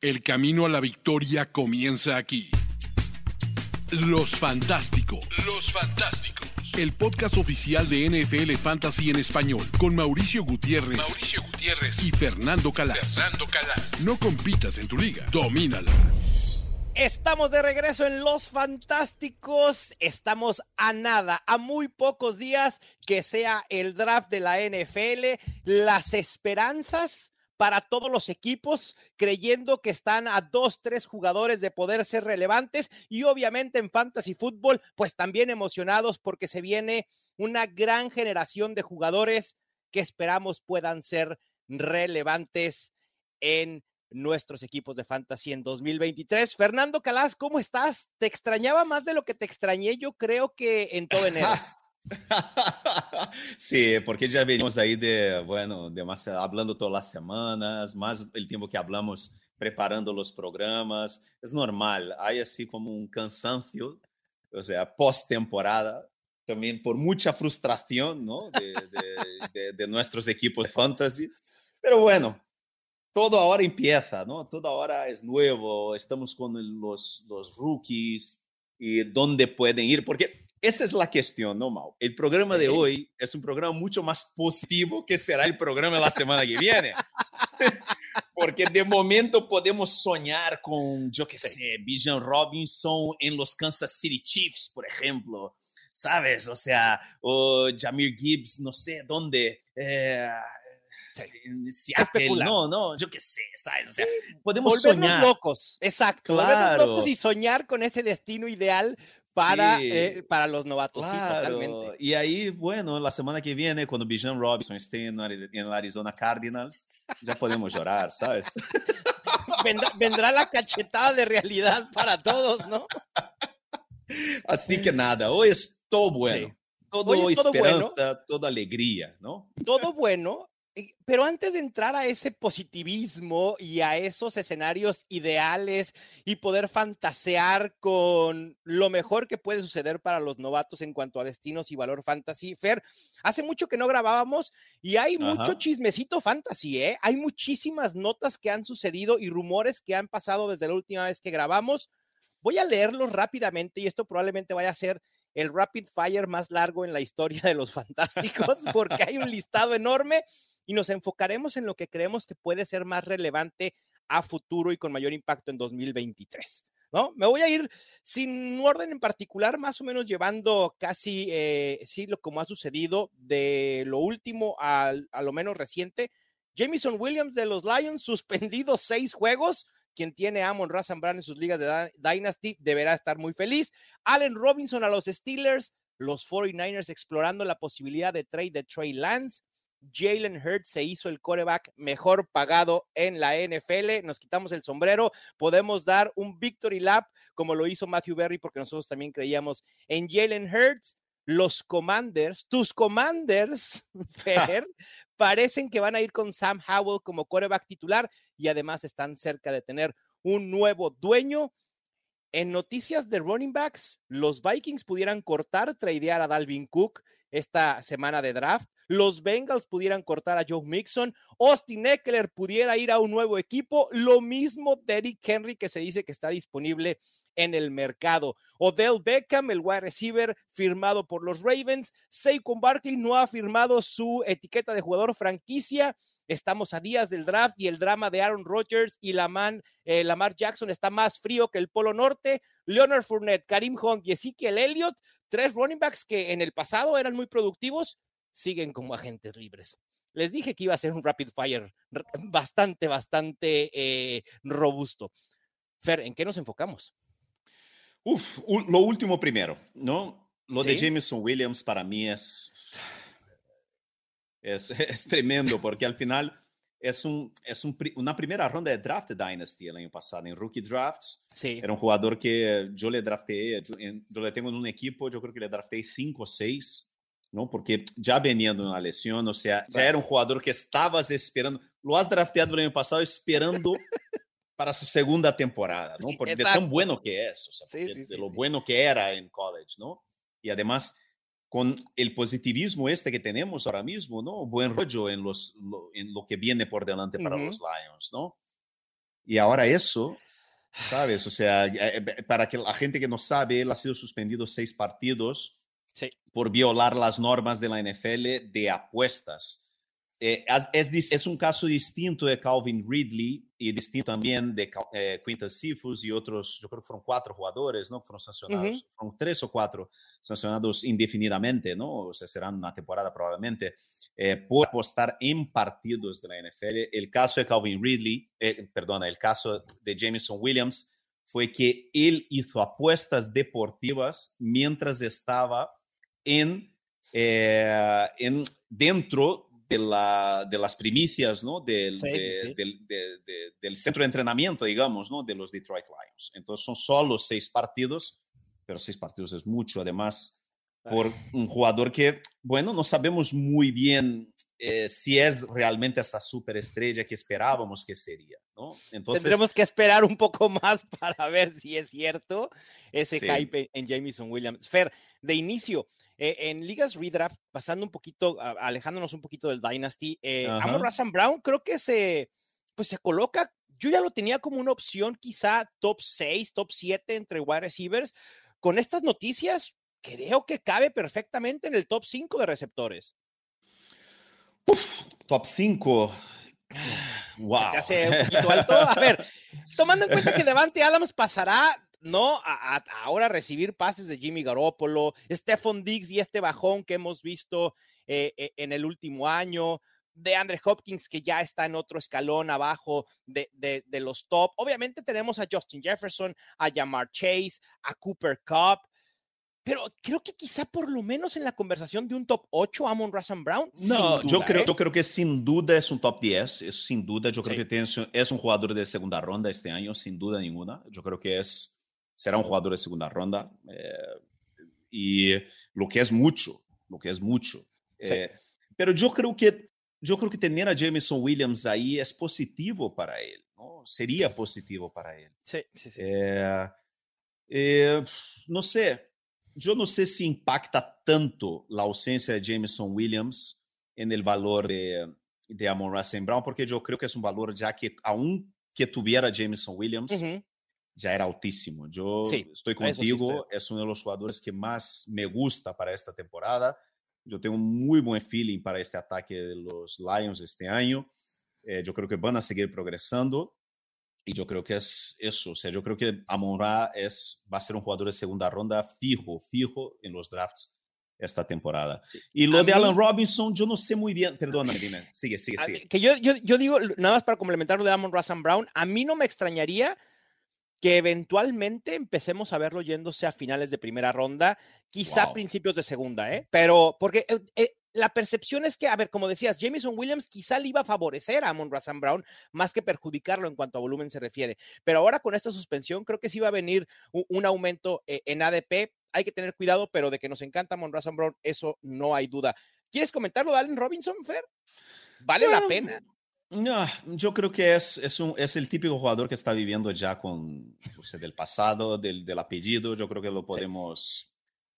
El camino a la victoria comienza aquí. Los Fantásticos. Los Fantásticos. El podcast oficial de NFL Fantasy en español. Con Mauricio Gutiérrez. Mauricio Gutiérrez. Y Fernando Calas. Fernando Calas. No compitas en tu liga. Domínala. Estamos de regreso en Los Fantásticos. Estamos a nada, a muy pocos días que sea el draft de la NFL. Las esperanzas para todos los equipos, creyendo que están a dos, tres jugadores de poder ser relevantes y obviamente en fantasy fútbol, pues también emocionados porque se viene una gran generación de jugadores que esperamos puedan ser relevantes en nuestros equipos de fantasy en 2023. Fernando Calas, ¿cómo estás? Te extrañaba más de lo que te extrañé, yo creo que en todo enero. sí, porque ya venimos ahí de, bueno, demasiado, hablando todas las semanas, más el tiempo que hablamos preparando los programas. Es normal, hay así como un cansancio, o sea, post-temporada, también por mucha frustración, ¿no? De, de, de nuestros equipos de fantasy. Pero bueno, todo ahora empieza, ¿no? Todo ahora es nuevo, estamos con los, los rookies y dónde pueden ir, porque esa es la cuestión, ¿no, Mau? El programa de hoy es un programa mucho más positivo que será el programa de la semana que viene. porque de momento podemos soñar con, yo qué sé, Bijan Robinson en los Kansas City Chiefs, por ejemplo. ¿Sabes? O sea, o Jamir Gibbs, no sé dónde. Eh, si no, no, yo qué sé, ¿sabes? O sea, podemos volvernos soñar. locos, exacto, volvernos locos y soñar con ese destino ideal para, Sí. eh, para los novatos, Claro. totalmente. Y ahí, bueno, la semana que viene, cuando Bijan Robinson esté en, en el Arizona Cardinals, ya podemos llorar, ¿sabes? Vendrá, vendrá la cachetada de realidad para todos, ¿no? Así que nada, hoy es todo bueno. Sí. Todo Hoy es todo esperanza, bueno. toda alegría, ¿no? todo bueno, pero antes de entrar a ese positivismo y a esos escenarios ideales y poder fantasear con lo mejor que puede suceder para los novatos en cuanto a destinos y valor fantasy, Fer, hace mucho que no grabábamos y hay mucho Ajá. chismecito fantasy, ¿eh? Hay muchísimas notas que han sucedido y rumores que han pasado desde la última vez que grabamos. Voy a leerlos rápidamente y esto probablemente vaya a ser el rapid fire más largo en la historia de los fantásticos, porque hay un listado enorme y nos enfocaremos en lo que creemos que puede ser más relevante a futuro y con mayor impacto en 2023. ¿No? Me voy a ir sin orden en particular, más o menos llevando casi, eh, sí, lo como ha sucedido de lo último a, lo menos reciente. Jamison Williams de los Lions, suspendido seis juegos. Quien tiene a Amon Razan Brand en sus ligas de Dy- Dynasty deberá estar muy feliz. Allen Robinson a los Steelers, los 49ers explorando la posibilidad de trade de Trey Lance. Jalen Hurts se hizo el coreback mejor pagado en la NFL. Nos quitamos el sombrero. Podemos dar un victory lap como lo hizo Matthew Berry porque nosotros también creíamos en Jalen Hurts. Los Commanders, tus Commanders, Fer, parecen que van a ir con Sam Howell como coreback titular y además están cerca de tener un nuevo dueño. En noticias de running backs, los Vikings pudieran cortar, tradear a Dalvin Cook esta semana de draft. Los Bengals pudieran cortar a Joe Mixon. Austin Eckler pudiera ir a un nuevo equipo. Lo mismo Derrick Henry, que se dice que está disponible en el mercado. Odell Beckham, el wide receiver firmado por los Ravens. Saquon Barkley no ha firmado su etiqueta de jugador franquicia. Estamos a días del draft y el drama de Aaron Rodgers y Lamar, eh, Lamar Jackson está más frío que el Polo Norte. Leonard Fournette, Karim Hunt y Ezekiel Elliott, tres running backs que en el pasado eran muy productivos, siguen como agentes libres. Les dije que iba a ser un rapid fire bastante, bastante eh, robusto. Fer, ¿en qué nos enfocamos? Uf, lo último primero, ¿no? Lo de Sí. Jameson Williams para mí es, es, es tremendo porque al final es, un, es un, una primera ronda de draft de Dynasty el año pasado, en Rookie Drafts. Sí. Era un jugador que yo le drafté, yo, yo le tengo en un equipo, yo creo que le drafté 5 o 6, ¿no? Porque ya venía de una lesión, o sea, ya era un jugador que estabas esperando. Lo has drafteado el año pasado esperando para su segunda temporada, ¿no? Porque de tan bueno que es, o sea, Sí, porque sí, de sí, lo bueno que era en college, ¿no? Y además, con el positivismo este que tenemos ahora mismo, ¿no? Buen rollo en, los, lo, en lo que viene por delante para los Lions, ¿no? Y ahora eso, ¿sabes? O sea, eh, para que la gente que no sabe, él ha sido suspendido seis partidos Sí. por violar las normas de la NFL de apuestas. Eh, es, es es un caso distinto de Calvin Ridley y distinto también de eh, Quintus Cephus y otros, yo creo que fueron cuatro jugadores, ¿no? Fueron sancionados, fueron tres o cuatro sancionados indefinidamente, ¿no? O sea, serán una temporada probablemente, eh, por apostar en partidos de la NFL. El caso de Calvin Ridley, eh, perdona, el caso de Jameson Williams fue que él hizo apuestas deportivas mientras estaba en, eh, en dentro de, la, de las primicias, ¿no? Del, Sí, sí, de- sí. Del, de- de- del centro de entrenamiento, digamos, ¿no? De los Detroit Lions. Entonces son solo seis partidos, pero seis partidos es mucho, además, por un jugador que, bueno, no sabemos muy bien eh, si es realmente esta superestrella que esperábamos que sería, ¿no? Entonces, Tendremos que esperar un poco más para ver si es cierto ese Sí. hype en Jameson Williams. Fer, de inicio, eh, en ligas redraft, pasando un poquito, a- alejándonos un poquito del Dynasty, eh. Amon Razan Brown creo que se, pues se coloca, yo ya lo tenía como una opción quizá top 6, top 7 entre wide receivers. Con estas noticias, creo que cabe perfectamente en el top 5 de receptores. top 5. Wow. Se te hace un poquito alto. A ver, tomando en cuenta que Devante Adams pasará, ¿no? A, a- ahora recibir pases de Jimmy Garoppolo, Stephon Diggs y este bajón que hemos visto eh, eh, en el último año, de Andre Hopkins, que ya está en otro escalón abajo de, de- de los top. Obviamente tenemos a Justin Jefferson, a Jamar Chase, a Cooper Cup. Pero creo que quizá por lo menos en la conversación de un top 8, Amon Razan Brown. No, sin yo, duda, creo, ¿eh? yo creo que sin duda es un top 10, eso sin duda, yo creo Sí. que tiene- es un jugador de segunda ronda este año, sin duda ninguna. Yo creo que es, será un jugador de segunda ronda. eh, y lo que es mucho, lo que es mucho. Sí. Eh, pero yo creo que yo creo que tener a Jameson Williams ahí es positivo para él, ¿no? Sería positivo para él. Sí, sí, sí, sí, sí. Eh, eh, no sé, yo no sé si impacta tanto la ausencia de Jameson Williams en el valor de, de Amon Ra St. Brown, porque yo creo que es un valor ya que aún que tuviera Jameson Williams, Ujú. ya era altísimo. Yo Sí, estoy eso sí contigo, estoy. es uno de los jugadores que más me gusta para esta temporada. Yo tengo un muy buen feeling para este ataque de los Lions este año. Eh, yo creo que van a seguir progresando. Y yo creo que es eso. O sea, yo creo que Amon Ra es, va a ser un jugador de segunda ronda fijo, fijo en los drafts esta temporada. Y lo A de mí- Robinson, yo no sé muy bien. Perdóname, dime. Sigue, sigue, sigue. mí- que yo, yo, yo digo, nada más para complementar lo de Amon Razan Brown, a mí no me extrañaría que eventualmente empecemos a verlo yéndose a finales de primera ronda, quizá Wow. principios de segunda, ¿eh? Pero porque eh, eh, la percepción es que, a ver, como decías, Jameson Williams quizá le iba a favorecer a Amon Razan Brown más que perjudicarlo en cuanto a volumen se refiere. Pero ahora con esta suspensión creo que sí va a venir un, aumento eh, en ADP. Hay que tener cuidado, pero de que nos encanta Amon Razan Brown, eso no hay duda. ¿Quieres comentarlo de Allen Robinson, Fer? Vale la Bueno, pena. No, yo creo que es, es, un, es el típico jugador que está viviendo ya con o sea, del pasado, del, del apellido. Yo creo que lo podemos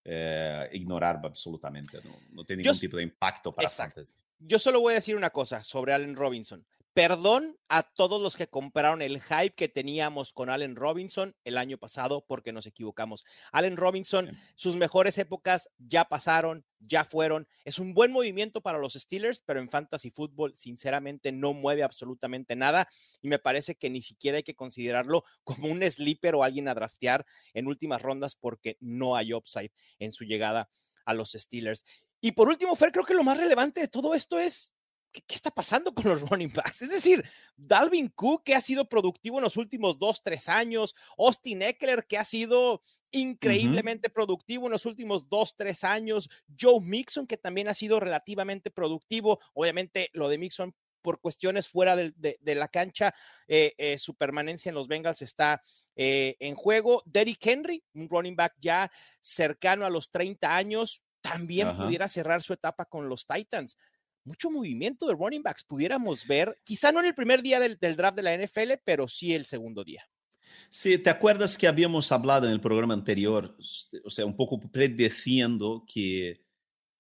eh, ignorar absolutamente. No, no tiene ningún tipo de impacto para Exacto. fantasy. Yo solo voy a decir una cosa sobre Allen Robinson. Perdón a todos los que compraron el hype que teníamos con Allen Robinson el año pasado porque nos equivocamos. Allen Robinson, Sí. sus mejores épocas ya pasaron, ya fueron. Es un buen movimiento para los Steelers, pero en fantasy fútbol sinceramente no mueve absolutamente nada y me parece que ni siquiera hay que considerarlo como un sleeper o alguien a draftear en últimas rondas porque no hay upside en su llegada a los Steelers. Y por último, Fer, creo que lo más relevante de todo esto es ¿qué, qué está pasando con los running backs? Es decir, Dalvin Cook, que ha sido productivo en los últimos dos, tres años, Austin Eckler, que ha sido increíblemente productivo en los últimos dos, tres años, Joe Mixon, que también ha sido relativamente productivo. Obviamente, lo de Mixon por cuestiones fuera de, la cancha, eh, eh, su permanencia en los Bengals está eh, en juego. Derrick Henry, un running back ya cercano a los 30 años, también pudiera cerrar su etapa con los Titans. Mucho movimiento de running backs pudiéramos ver, quizá no en el primer día del, del draft de la NFL, pero sí el segundo día. Sí, ¿te acuerdas que habíamos hablado en el programa anterior, o sea, un poco predeciendo que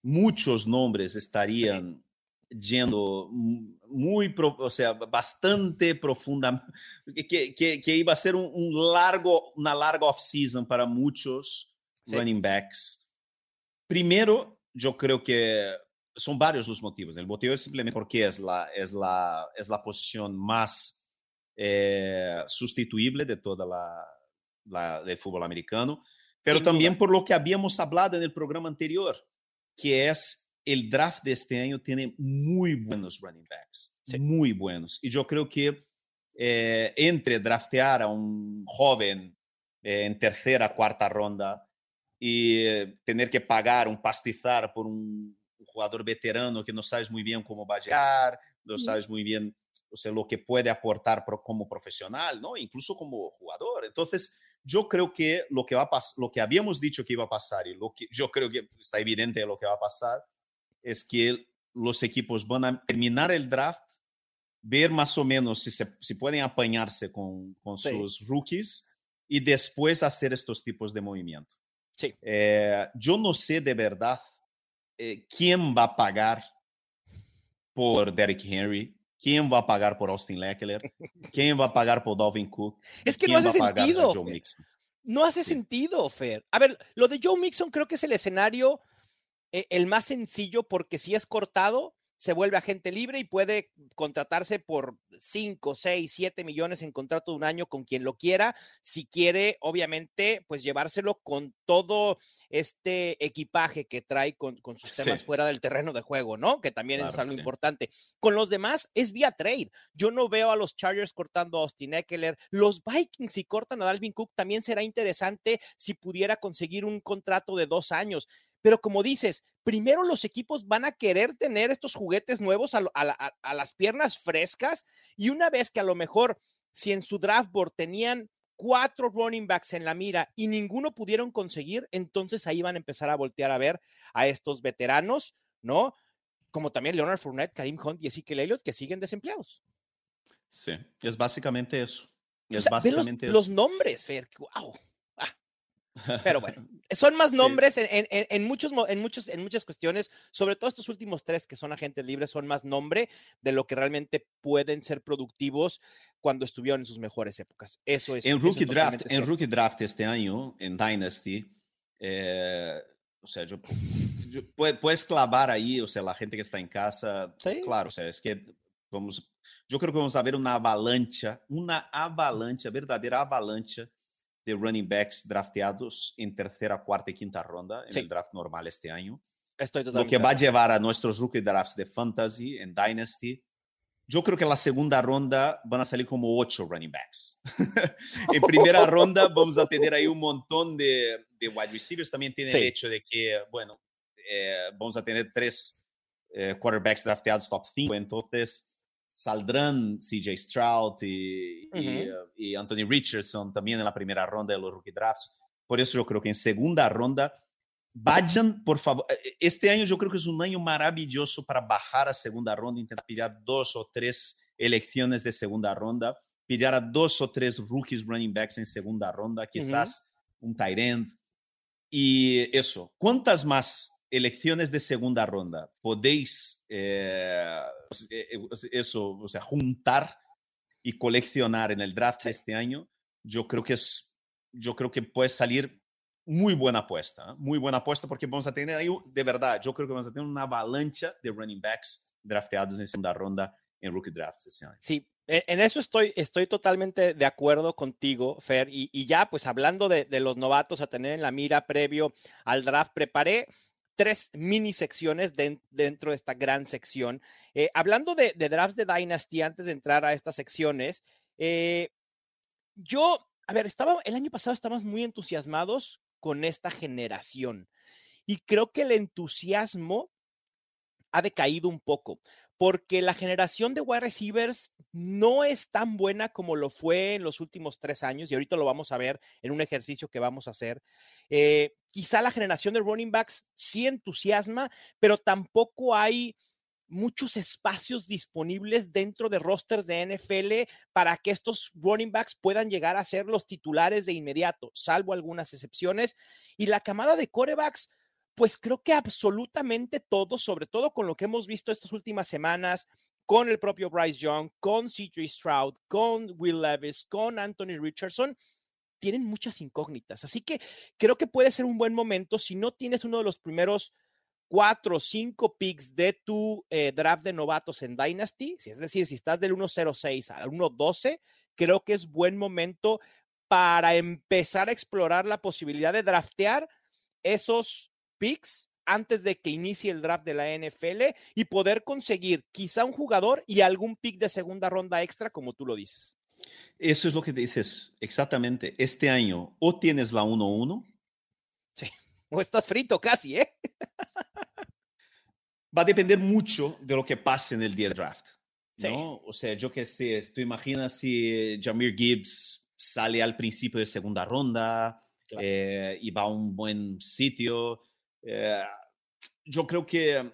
muchos nombres estarían yendo muy, o sea, bastante profunda, que, que, que iba a ser un, un largo, una larga off-season para muchos sí. running backs. Primero, yo creo que son varios los motivos. El motivo es simplemente porque es la, es la, es la posición más eh, sustituible de toda la, la, del fútbol americano, pero Sin también duda. por lo que habíamos hablado en el programa anterior, que es el draft de este año tiene muy buenos running backs, sí. muy buenos. Y yo creo que eh, entre draftear a un joven eh, en tercera, cuarta ronda y eh, tener que pagar un pastizar por un, un, jugador veterano que no sabes muy bien cómo va a llegar, no sabes muy bien o sea, lo que puede aportar como profesional, ¿no? Incluso como jugador. Entonces, yo creo que lo que va a lo que habíamos dicho que iba a pasar y lo que yo creo que está evidente lo que va a pasar es que los equipos van a terminar el draft, ver más o menos si, se, si pueden apañarse con, con sí. sus rookies y después hacer estos tipos de movimiento. Sí. Eh, yo no sé de verdad eh, quién va a pagar por Derrick Henry, quién va a pagar por Austin Leckler, quién va a pagar por Dalvin Cook. Es que no hace sentido. No hace sí. sentido, Fer. A ver, lo de Joe Mixon creo que es el escenario eh, el más sencillo porque si es cortado, se vuelve agente libre y puede contratarse por 5, 6, 7 millones en contrato de un año con quien lo quiera, si quiere, obviamente, pues llevárselo con todo este equipaje que trae con, con sus temas sí. fuera del terreno de juego, ¿no? Que también claro, es algo sí. importante. Con los demás es vía trade. Yo no veo a los Chargers cortando a Austin Eckler. Los Vikings, si cortan a Dalvin Cook, también será interesante si pudiera conseguir un contrato de dos años. Pero como dices, primero los equipos van a querer tener estos juguetes nuevos a, a, a, las piernas frescas y una vez que a lo mejor si en su draft board tenían cuatro running backs en la mira y ninguno pudieron conseguir, entonces ahí van a empezar a voltear a ver a estos veteranos, ¿no? Como también Leonard Fournette, Karim Hunt y Ezekiel Elliott que siguen desempleados. Sí, es básicamente eso. Es o sea, básicamente los, eso. los nombres, Fer, wow. Pero bueno, son más nombres sí. en, en, en, muchos, en, muchos, en muchas cuestiones, sobre todo estos últimos tres que son agentes libres, son más nombre de lo que realmente pueden ser productivos cuando estuvieron en sus mejores épocas. Eso es. En Rookie, draft, en rookie Draft este año, en Dynasty, eh, o sea, yo, yo, puedes clavar ahí, o sea, la gente que está en casa, sí. claro, o sea, es que vamos, yo creo que vamos a ver una avalancha, una avalancha, verdadeira avalancha de running backs drafteados en tercera, cuarta y quinta ronda en sí. el draft normal este año. Estoy Lo que va a llevar a nuestros rookie drafts de fantasy en Dynasty. Yo creo que en la segunda ronda van a salir como ocho running backs. en primera ronda vamos a tener ahí un montón de, de wide receivers. También tiene sí. el hecho de que, bueno, eh, vamos a tener tres eh, quarterbacks drafteados top 5. Entonces, saldrán CJ Stroud y, uh -huh. y, y, Anthony Richardson también en la primera ronda de los rookie drafts. Por eso yo creo que en segunda ronda, vayan, por favor. Este año yo creo que es un año maravilloso para bajar a segunda ronda, intentar pillar dos o tres elecciones de segunda ronda, pillar a dos o tres rookies running backs en segunda ronda, quizás uh -huh. un tight end. Y eso, ¿cuántas más elecciones de segunda ronda podéis eh, eso, o sea, juntar y coleccionar en el draft este año, yo creo que es, yo creo que puede salir muy buena apuesta, ¿eh? muy buena apuesta porque vamos a tener ahí, de verdad, yo creo que vamos a tener una avalancha de running backs drafteados en segunda ronda en rookie drafts este año. Sí, en eso estoy, estoy totalmente de acuerdo contigo, Fer. Y, y ya, pues hablando de, de, los novatos a tener en la mira previo al draft, preparé tres mini secciones de, dentro de esta gran sección. Eh, hablando de, de, drafts de Dynasty, antes de entrar a estas secciones, eh, yo, a ver, estaba, el año pasado estábamos muy entusiasmados con esta generación y creo que el entusiasmo ha decaído un poco porque la generación de wide receivers no es tan buena como lo fue en los últimos tres años, y ahorita lo vamos a ver en un ejercicio que vamos a hacer. Eh, quizá la generación de running backs sí entusiasma, pero tampoco hay muchos espacios disponibles dentro de rosters de NFL para que estos running backs puedan llegar a ser los titulares de inmediato, salvo algunas excepciones. Y la camada de corebacks, pues creo que absolutamente todo, sobre todo con lo que hemos visto estas últimas semanas, con el propio Bryce Young, con CJ Stroud, con Will Levis, con Anthony Richardson, tienen muchas incógnitas. Así que creo que puede ser un buen momento si no tienes uno de los primeros cuatro o cinco picks de tu eh, draft de novatos en Dynasty, es decir, si estás del 1.06 al 1.12, creo que es buen momento para empezar a explorar la posibilidad de draftear esos picks antes de que inicie el draft de la NFL y poder conseguir quizá un jugador y algún pick de segunda ronda extra, como tú lo dices. Eso es lo que dices exactamente. Este año o tienes la 1-1. Sí, o estás frito casi, ¿eh? Va a depender mucho de lo que pase en el día de draft. ¿no? O sea, yo qué sé, tú imaginas si Jamir Gibbs sale al principio de segunda ronda eh, y va a un buen sitio eh, yo creo que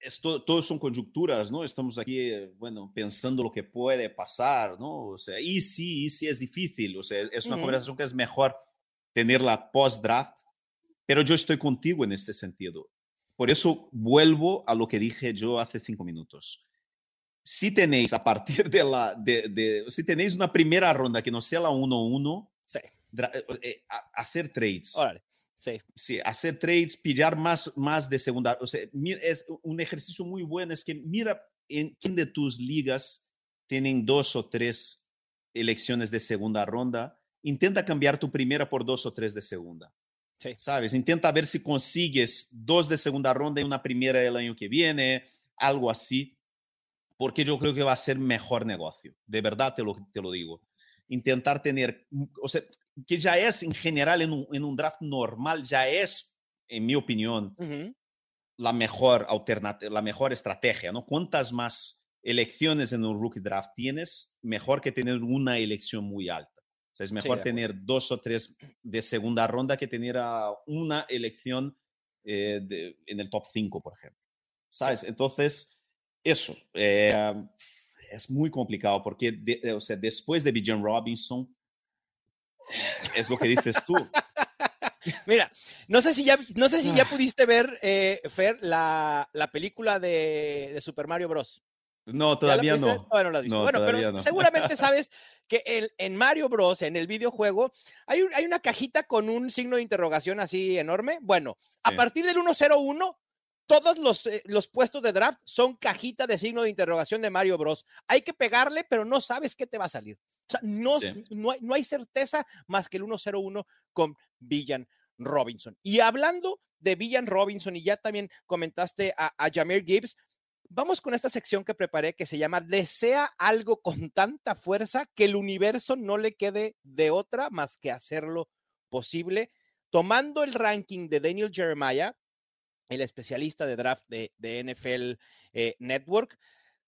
esto, todo son conjunturas, ¿no? Estamos aquí, bueno, pensando lo que puede pasar, ¿no? O sea, y sí, y sí es difícil, o sea, es una conversación que es mejor tenerla post-draft, pero yo estoy contigo en este sentido. Por eso vuelvo a lo que dije yo hace cinco minutos. Si tenéis a partir de la, de, de si tenéis una primera ronda que no sea la 1-1, sí. Eh, eh, hacer trades. Órale Sí. hacer trades, pillar más, más de segunda. O sea, es un ejercicio muy bueno. Es que mira en quién de tus ligas tienen dos o tres elecciones de segunda ronda. Intenta cambiar tu primera por dos o tres de segunda. Sí. ¿Sabes? Intenta ver si consigues dos de segunda ronda y una primera el año que viene, algo así, porque yo creo que va a ser mejor negocio. De verdad te lo, te lo digo. Intentar tener, o sea, que ya es en general en un, en un draft normal, ya es, en mi opinión, la mejor alternativa, la mejor estrategia, ¿no? Cuantas más elecciones en un rookie draft tienes, mejor que tener una elección muy alta. O sea, es mejor tener dos o tres de segunda ronda que tener una elección eh, en el top 5, por ejemplo. ¿Sabes? Entonces, eso eh, es muy complicado porque o sea, después de Bijan Robinson, es lo que dices tú. Mira, no sé si ya, no sé si ya ah. pudiste ver, eh, Fer, la, la película de, de, Super Mario Bros. No, todavía no. Bueno, pero seguramente sabes que en, en, Mario Bros, en el videojuego, hay, hay, una cajita con un signo de interrogación así enorme. Bueno, a partir del 101, todos los, eh, los puestos de draft son cajita de signo de interrogación de Mario Bros. Hay que pegarle, pero no sabes qué te va a salir. O sea, no, no, hay, no hay certeza más que el 1-0-1 con Villan Robinson. Y hablando de Villan Robinson, y ya también comentaste a, a Jameer Gibbs, vamos con esta sección que preparé que se llama Desea algo con tanta fuerza que el universo no le quede de otra más que hacerlo posible. Tomando el ranking de Daniel Jeremiah, el especialista de draft de, NFL eh, Network,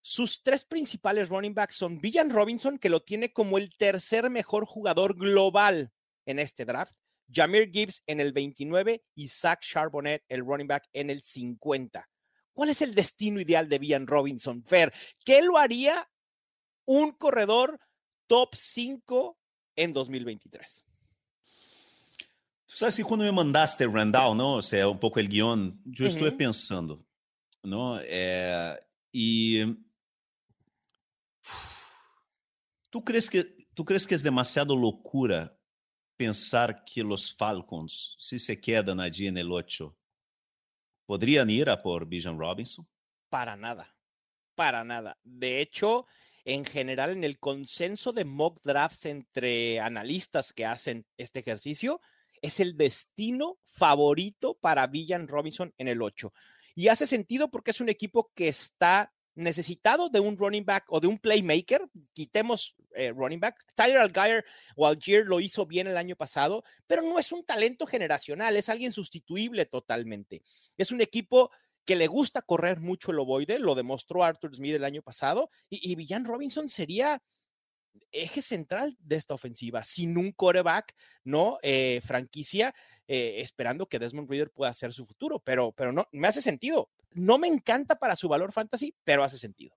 sus tres principales running backs son Villan Robinson, que lo tiene como el tercer mejor jugador global en este draft, Jameer Gibbs en el 29 y Zach Charbonnet, el running back, en el 50. ¿Cuál es el destino ideal de Villan Robinson, Fer? ¿Qué lo haría un corredor top 5 en 2023? Tú sabes que cuando me mandaste, Randall, ¿no? O sea, un poco el guion, yo estuve pensando, ¿no? Eh, y ¿Tú crees, que, ¿Tú crees que es demasiado locura pensar que los Falcons, si se quedan allí en el 8, podrían ir a por Bijan Robinson? Para nada, para nada. De hecho, en general, en el consenso de mock drafts entre analistas que hacen este ejercicio, es el destino favorito para Villan Robinson en el 8. Y hace sentido porque es un equipo que está necesitado de un running back o de un playmaker, quitemos eh, running back. Tyler Algier o Algier lo hizo bien el año pasado, pero no es un talento generacional, es alguien sustituible totalmente. Es un equipo que le gusta correr mucho el ovoide, lo demostró Arthur Smith el año pasado, y, y Villan Robinson sería eje central de esta ofensiva, sin un coreback, ¿no? Eh, franquicia, eh, esperando que Desmond Reader pueda ser su futuro, pero, pero no, me hace sentido. No me encanta para su valor fantasy, pero hace sentido.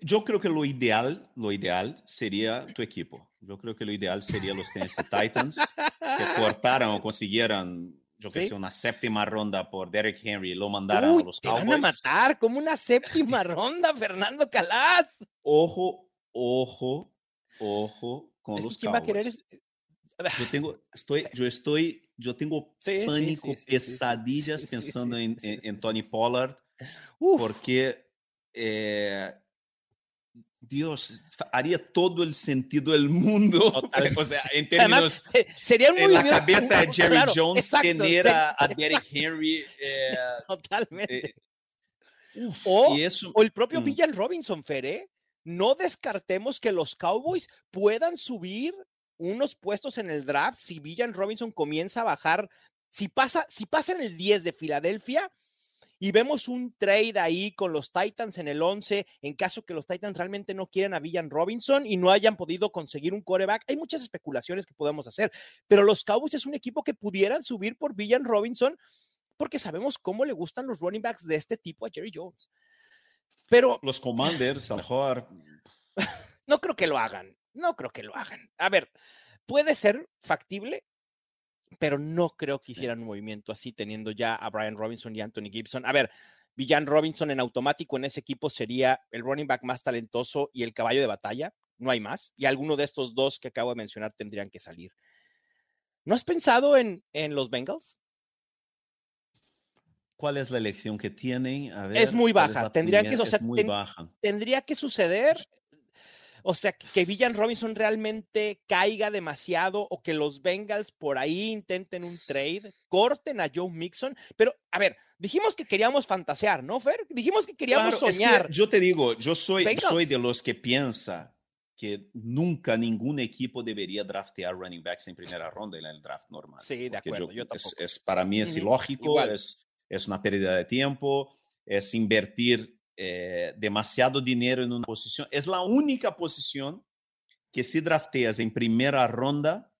Yo creo que lo ideal, lo ideal sería tu equipo. Yo creo que lo ideal sería los Tennessee Titans que cortaran o consiguieran, yo que ¿Sí? sé, una séptima ronda por Derrick Henry y lo mandaran Uy, a los te van a Cowboys. matar como una séptima ronda, Fernando Calas. Ojo, ojo, ojo con Es que los quién va a querer Cowboys. es- Yo tengo, estoy, yo estoy, yo tengo Sí, pánico, sí, sí, pesadillas pensando en, en- en Tony. Pollard, Uf, porque eh, Dios, haría todo el sentido del mundo. O sea, en Además, términos eh, sería un en la cabeza de Jerry claro, Jones exacto, tener a, a Derrick Henry. eh, Totalmente. eh, uf, O- y eso, O el propio Mm. Villan Robinson, Fer, ¿eh? No descartemos que los Cowboys puedan subir unos puestos en el draft si Villan Robinson comienza a bajar. Si pasa, si pasa en el 10 de Filadelfia y vemos un trade ahí con los Titans en el 11, en caso que los Titans realmente no quieran a Villan Robinson y no hayan podido conseguir un coreback, hay muchas especulaciones que podemos hacer, pero los Cowboys es un equipo que pudieran subir por Villan Robinson porque sabemos cómo le gustan los running backs de este tipo a Jerry Jones. Pero los Commanders, a lo mejor, no creo que lo hagan. No creo que lo hagan. A ver, puede ser factible, pero no creo que hicieran un movimiento así teniendo ya a Brian Robinson y Anthony Gibson. A ver, Villan Robinson en automático en ese equipo sería el running back más talentoso y el caballo de batalla. No hay más. Y alguno de estos dos que acabo de mencionar tendrían que salir. ¿No has pensado en, en los Bengals? ¿Cuál es la elección que tienen? A Es ver, muy ¿cuál es baja, la tendrían que- o sea, es muy ten- baja. tendría que suceder. O sea, que Villan Robinson realmente caiga demasiado o que los Bengals por ahí intenten un trade, corten a Joe Mixon. Pero, a ver, dijimos que queríamos fantasear, ¿no, Fer? Dijimos que queríamos Claro, es que soñar. yo te digo, yo soy, Bengals. soy de los que piensa que nunca ningún equipo debería draftear running backs en primera ronda en el draft normal. Sí, de acuerdo, yo es- tampoco. Es, para mí es ilógico, igual. es, es una pérdida de tiempo, es invertir eh, demasiado dinero en una posición. Es la única posición que si drafteas en primera ronda,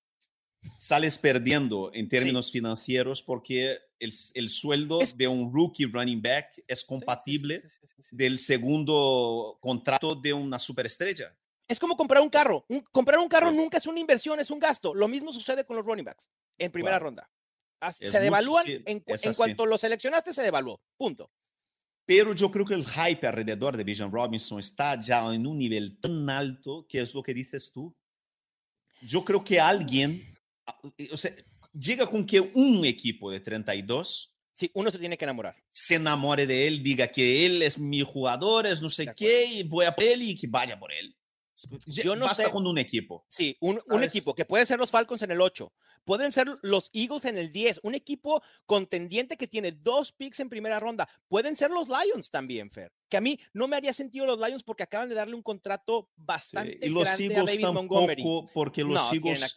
sales perdiendo en términos financieros porque el, el sueldo Es- de un rookie running back es compatible sí, sí, del segundo contrato de una superestrella. Es como comprar un carro. Un- comprar un carro nunca es una inversión, es un gasto. Lo mismo sucede con los running backs en primera ronda. Se mucho- devalúan sí, en, cuanto lo seleccionaste, se devaluó. Punto. Pero yo creo que el hype alrededor de Bijan Robinson está ya en un nivel tan alto que es lo que dices tú. Yo creo que alguien, a- o sea, llega con que un equipo de 32 Sí, uno se tiene que enamorar. se enamore de él, diga que él es mi jugador, es no sé qué, y voy a por él y que vaya por él. Yo no Basta sé- con un equipo. Sí, un, un equipo que pueden ser los Falcons en el 8, pueden ser los Eagles en el 10, un equipo contendiente que tiene dos picks en primera ronda, pueden ser los Lions también, Fer. Que a mí no me haría sentido los Lions porque acaban de darle un contrato Sí, bastante Y los grande a Eagles David Montgomery. porque los no, a Eagles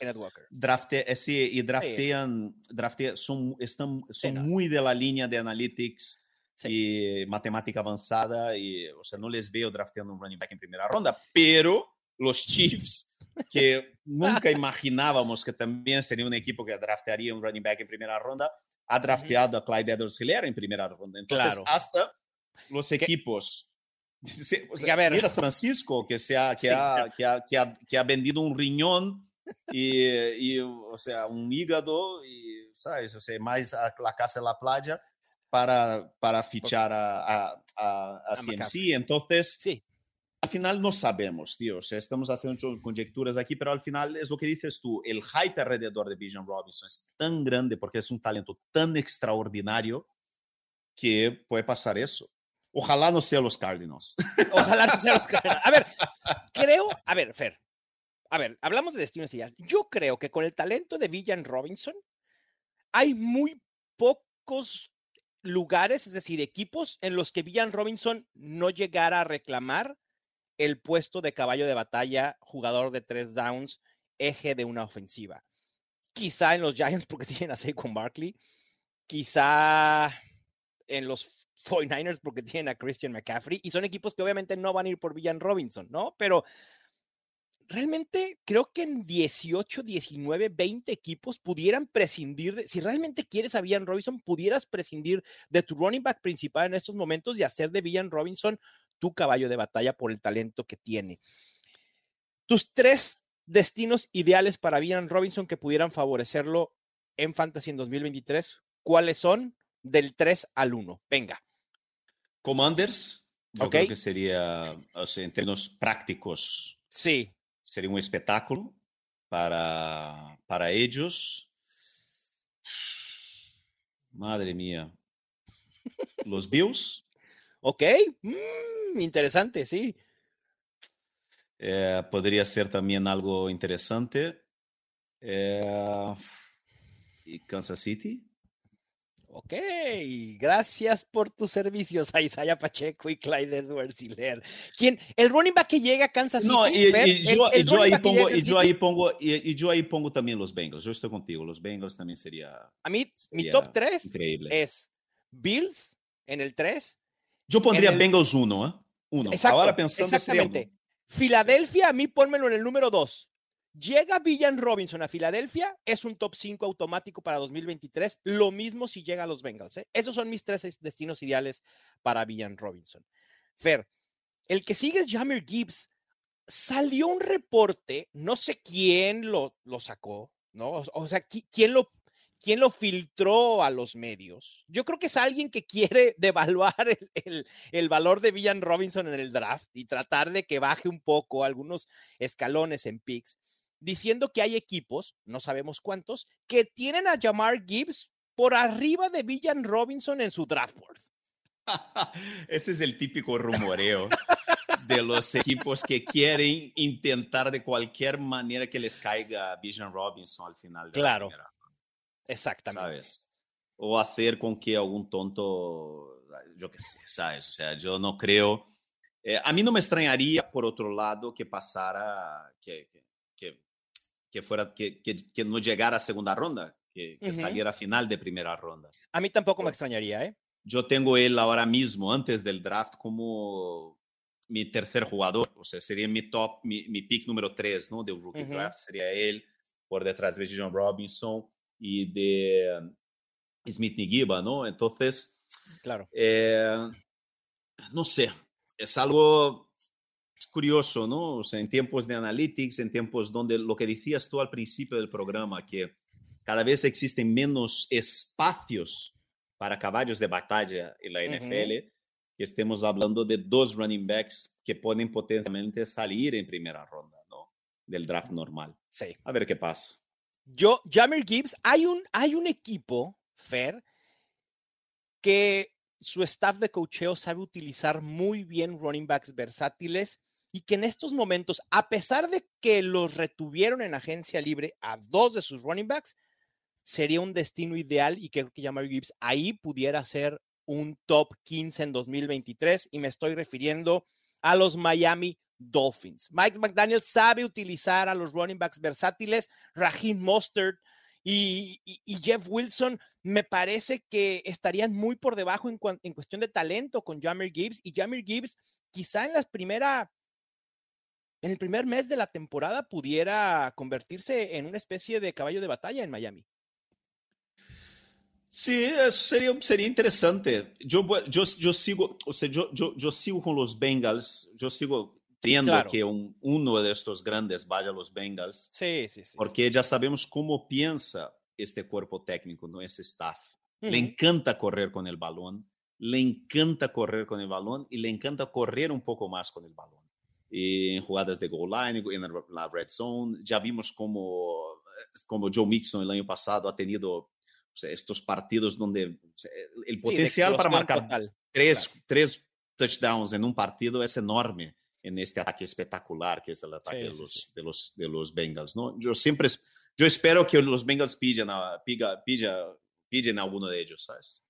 drafte, eh, sí, y draftean, draftean son, están, son no. muy de la línea de analytics Sí. y matemática avanzada, y, o sea, no les veo drafteando un running back en primera ronda, pero los Chiefs, que nunca imaginábamos que también sería un equipo que draftearía un running back en primera ronda, ha drafteado a Clyde edwards-helaire en primera ronda. Entonces, Claro. hasta los equipos... sí, o sea, a ver. mira San Francisco, que, se ha, que, Sí, ha, que, ha, que, ha, que ha vendido un riñón y, y, o sea, un hígado y, ¿sabes? O sea, más a la casa de la playa para, para fichar a, a, a, a CMC. Entonces, Sí, al final no sabemos, tío. O sea, estamos haciendo conjeturas aquí, pero al final es lo que dices tú. El hype alrededor de Bijan Robinson es tan grande porque es un talento tan extraordinario que puede pasar eso. Ojalá no sea los Cardinals. ojalá no sea los Cardinals. A ver, creo, a ver, Fer, a ver, hablamos de destinos y ya. Yo creo que con el talento de Villan Robinson hay muy pocos lugares, es decir, equipos en los que Villan Robinson no llegara a reclamar el puesto de caballo de batalla, jugador de tres downs, eje de una ofensiva. Quizá en los Giants porque tienen a Saquon Barkley, quizá en los 49ers porque tienen a Christian McCaffrey y son equipos que obviamente no van a ir por Villan Robinson, ¿no? Pero realmente creo que en 18, 19, 20 equipos pudieran prescindir de, si realmente quieres a Villan Robinson, pudieras prescindir de tu running back principal en estos momentos y hacer de Villan Robinson tu caballo de batalla por el talento que tiene. Tus tres destinos ideales para Villan Robinson que pudieran favorecerlo en Fantasy en 2023, ¿cuáles son? Del 3 al 1. Venga. Commanders, yo creo que sería, o sea, en términos prácticos, sí. Sería un espectáculo para, para ellos. Madre mía. Los Bills. ok, mm, interesante, sí. Eh, podría ser también algo interesante. Eh, y Kansas City. Ok, gracias por tus servicios a Isaiah Pacheco y Clyde Edwards Hiller. ¿Quién? El running back que llega a Kansas City. No, y, y, yo, el, el yo, ahí pongo, y yo ahí pongo, y, yo ahí pongo también los Bengals. Yo estoy contigo, los Bengals también sería. A mí, sería mi top 3 increíble. es Bills en el 3. Yo pondría el... Bengals 1, ¿eh? Uno. Exacto, Ahora pensando exactamente. Filadelfia, a mí pónmelo en el número 2. Llega Villan Robinson a Filadelfia, es un top 5 automático para 2023. Lo mismo si llega a los Bengals. ¿eh? Esos son mis tres destinos ideales para Villan Robinson. Fer, el que sigue es Jamir Gibbs. Salió un reporte, no sé quién lo, lo sacó, ¿no? O, sea, ¿quién lo, quién lo filtró a los medios. Yo creo que es alguien que quiere devaluar el, el, el, valor de Villan Robinson en el draft y tratar de que baje un poco algunos escalones en picks diciendo que hay equipos, no sabemos cuántos, que tienen a Jamar Gibbs por arriba de Villan Robinson en su draft board. Ese es el típico rumoreo de los equipos que quieren intentar de cualquier manera que les caiga Villan Robinson al final. De claro, la exactamente. ¿Sabes? O hacer con que algún tonto, yo qué sé, ¿sabes? O sea, yo no creo... Eh, a mí no me extrañaría, por otro lado, que pasara, que, que, que fuera, que, que, que, no llegara a segunda ronda, que, que uh -huh. saliera a final de primera ronda. A mí tampoco me extrañaría, ¿eh? Yo tengo él ahora mismo, antes del draft, como mi tercer jugador, o sea, sería mi top, mi, mi pick número 3, ¿no? Del rookie uh -huh. draft, sería él, por detrás de John Robinson y de um, Smith Nigiba, ¿no? Entonces, claro. Eh, no sé, es algo curioso, ¿no? O sea, en tiempos de analytics, en tiempos donde lo que decías tú al principio del programa, que cada vez existen menos espacios para caballos de batalla en la NFL, uh -huh. que estemos hablando de dos running backs que pueden potencialmente salir en primera ronda, ¿no? Del draft normal. Sí. A ver qué pasa. Yo, Jammer Gibbs, hay un, hay un equipo, Fer, que su staff de cocheo sabe utilizar muy bien running backs versátiles y que en estos momentos, a pesar de que los retuvieron en agencia libre a dos de sus running backs, sería un destino ideal y creo que Jamar Gibbs ahí pudiera ser un top 15 en 2023 y me estoy refiriendo a los Miami Dolphins. Mike McDaniel sabe utilizar a los running backs versátiles, Raheem Mostert y, y, Jeff Wilson me parece que estarían muy por debajo en, en cuestión de talento con Jamir Gibbs y Jamir Gibbs quizá en las primeras en el primer mes de la temporada pudiera convertirse en una especie de caballo de batalla en Miami. Sí, eso sería, sería interesante. Yo, yo, yo sigo, o sea, yo, yo, yo sigo con los Bengals, yo sigo teniendo claro. que un, uno de estos grandes vaya a los Bengals. Sí, sí, sí. Porque sí. ya sabemos cómo piensa este cuerpo técnico, ¿no? Ese staff. Uh -huh. Le encanta correr con el balón, le encanta correr con el balón y le encanta correr un poco más con el balón. Y en jugadas de goal line, en la red zone, ya vimos como, como Joe Mixon el año pasado ha tenido o estos partidos donde o el potencial sí, para marcar total. tres, claro. tres touchdowns en un partido es enorme en este ataque espectacular que es el ataque sí, de, los, sí, de, los, de los Bengals, ¿no? Yo siempre, yo espero que los Bengals pillen a, pilla, pilla, pillen a alguno de ellos, ¿sabes?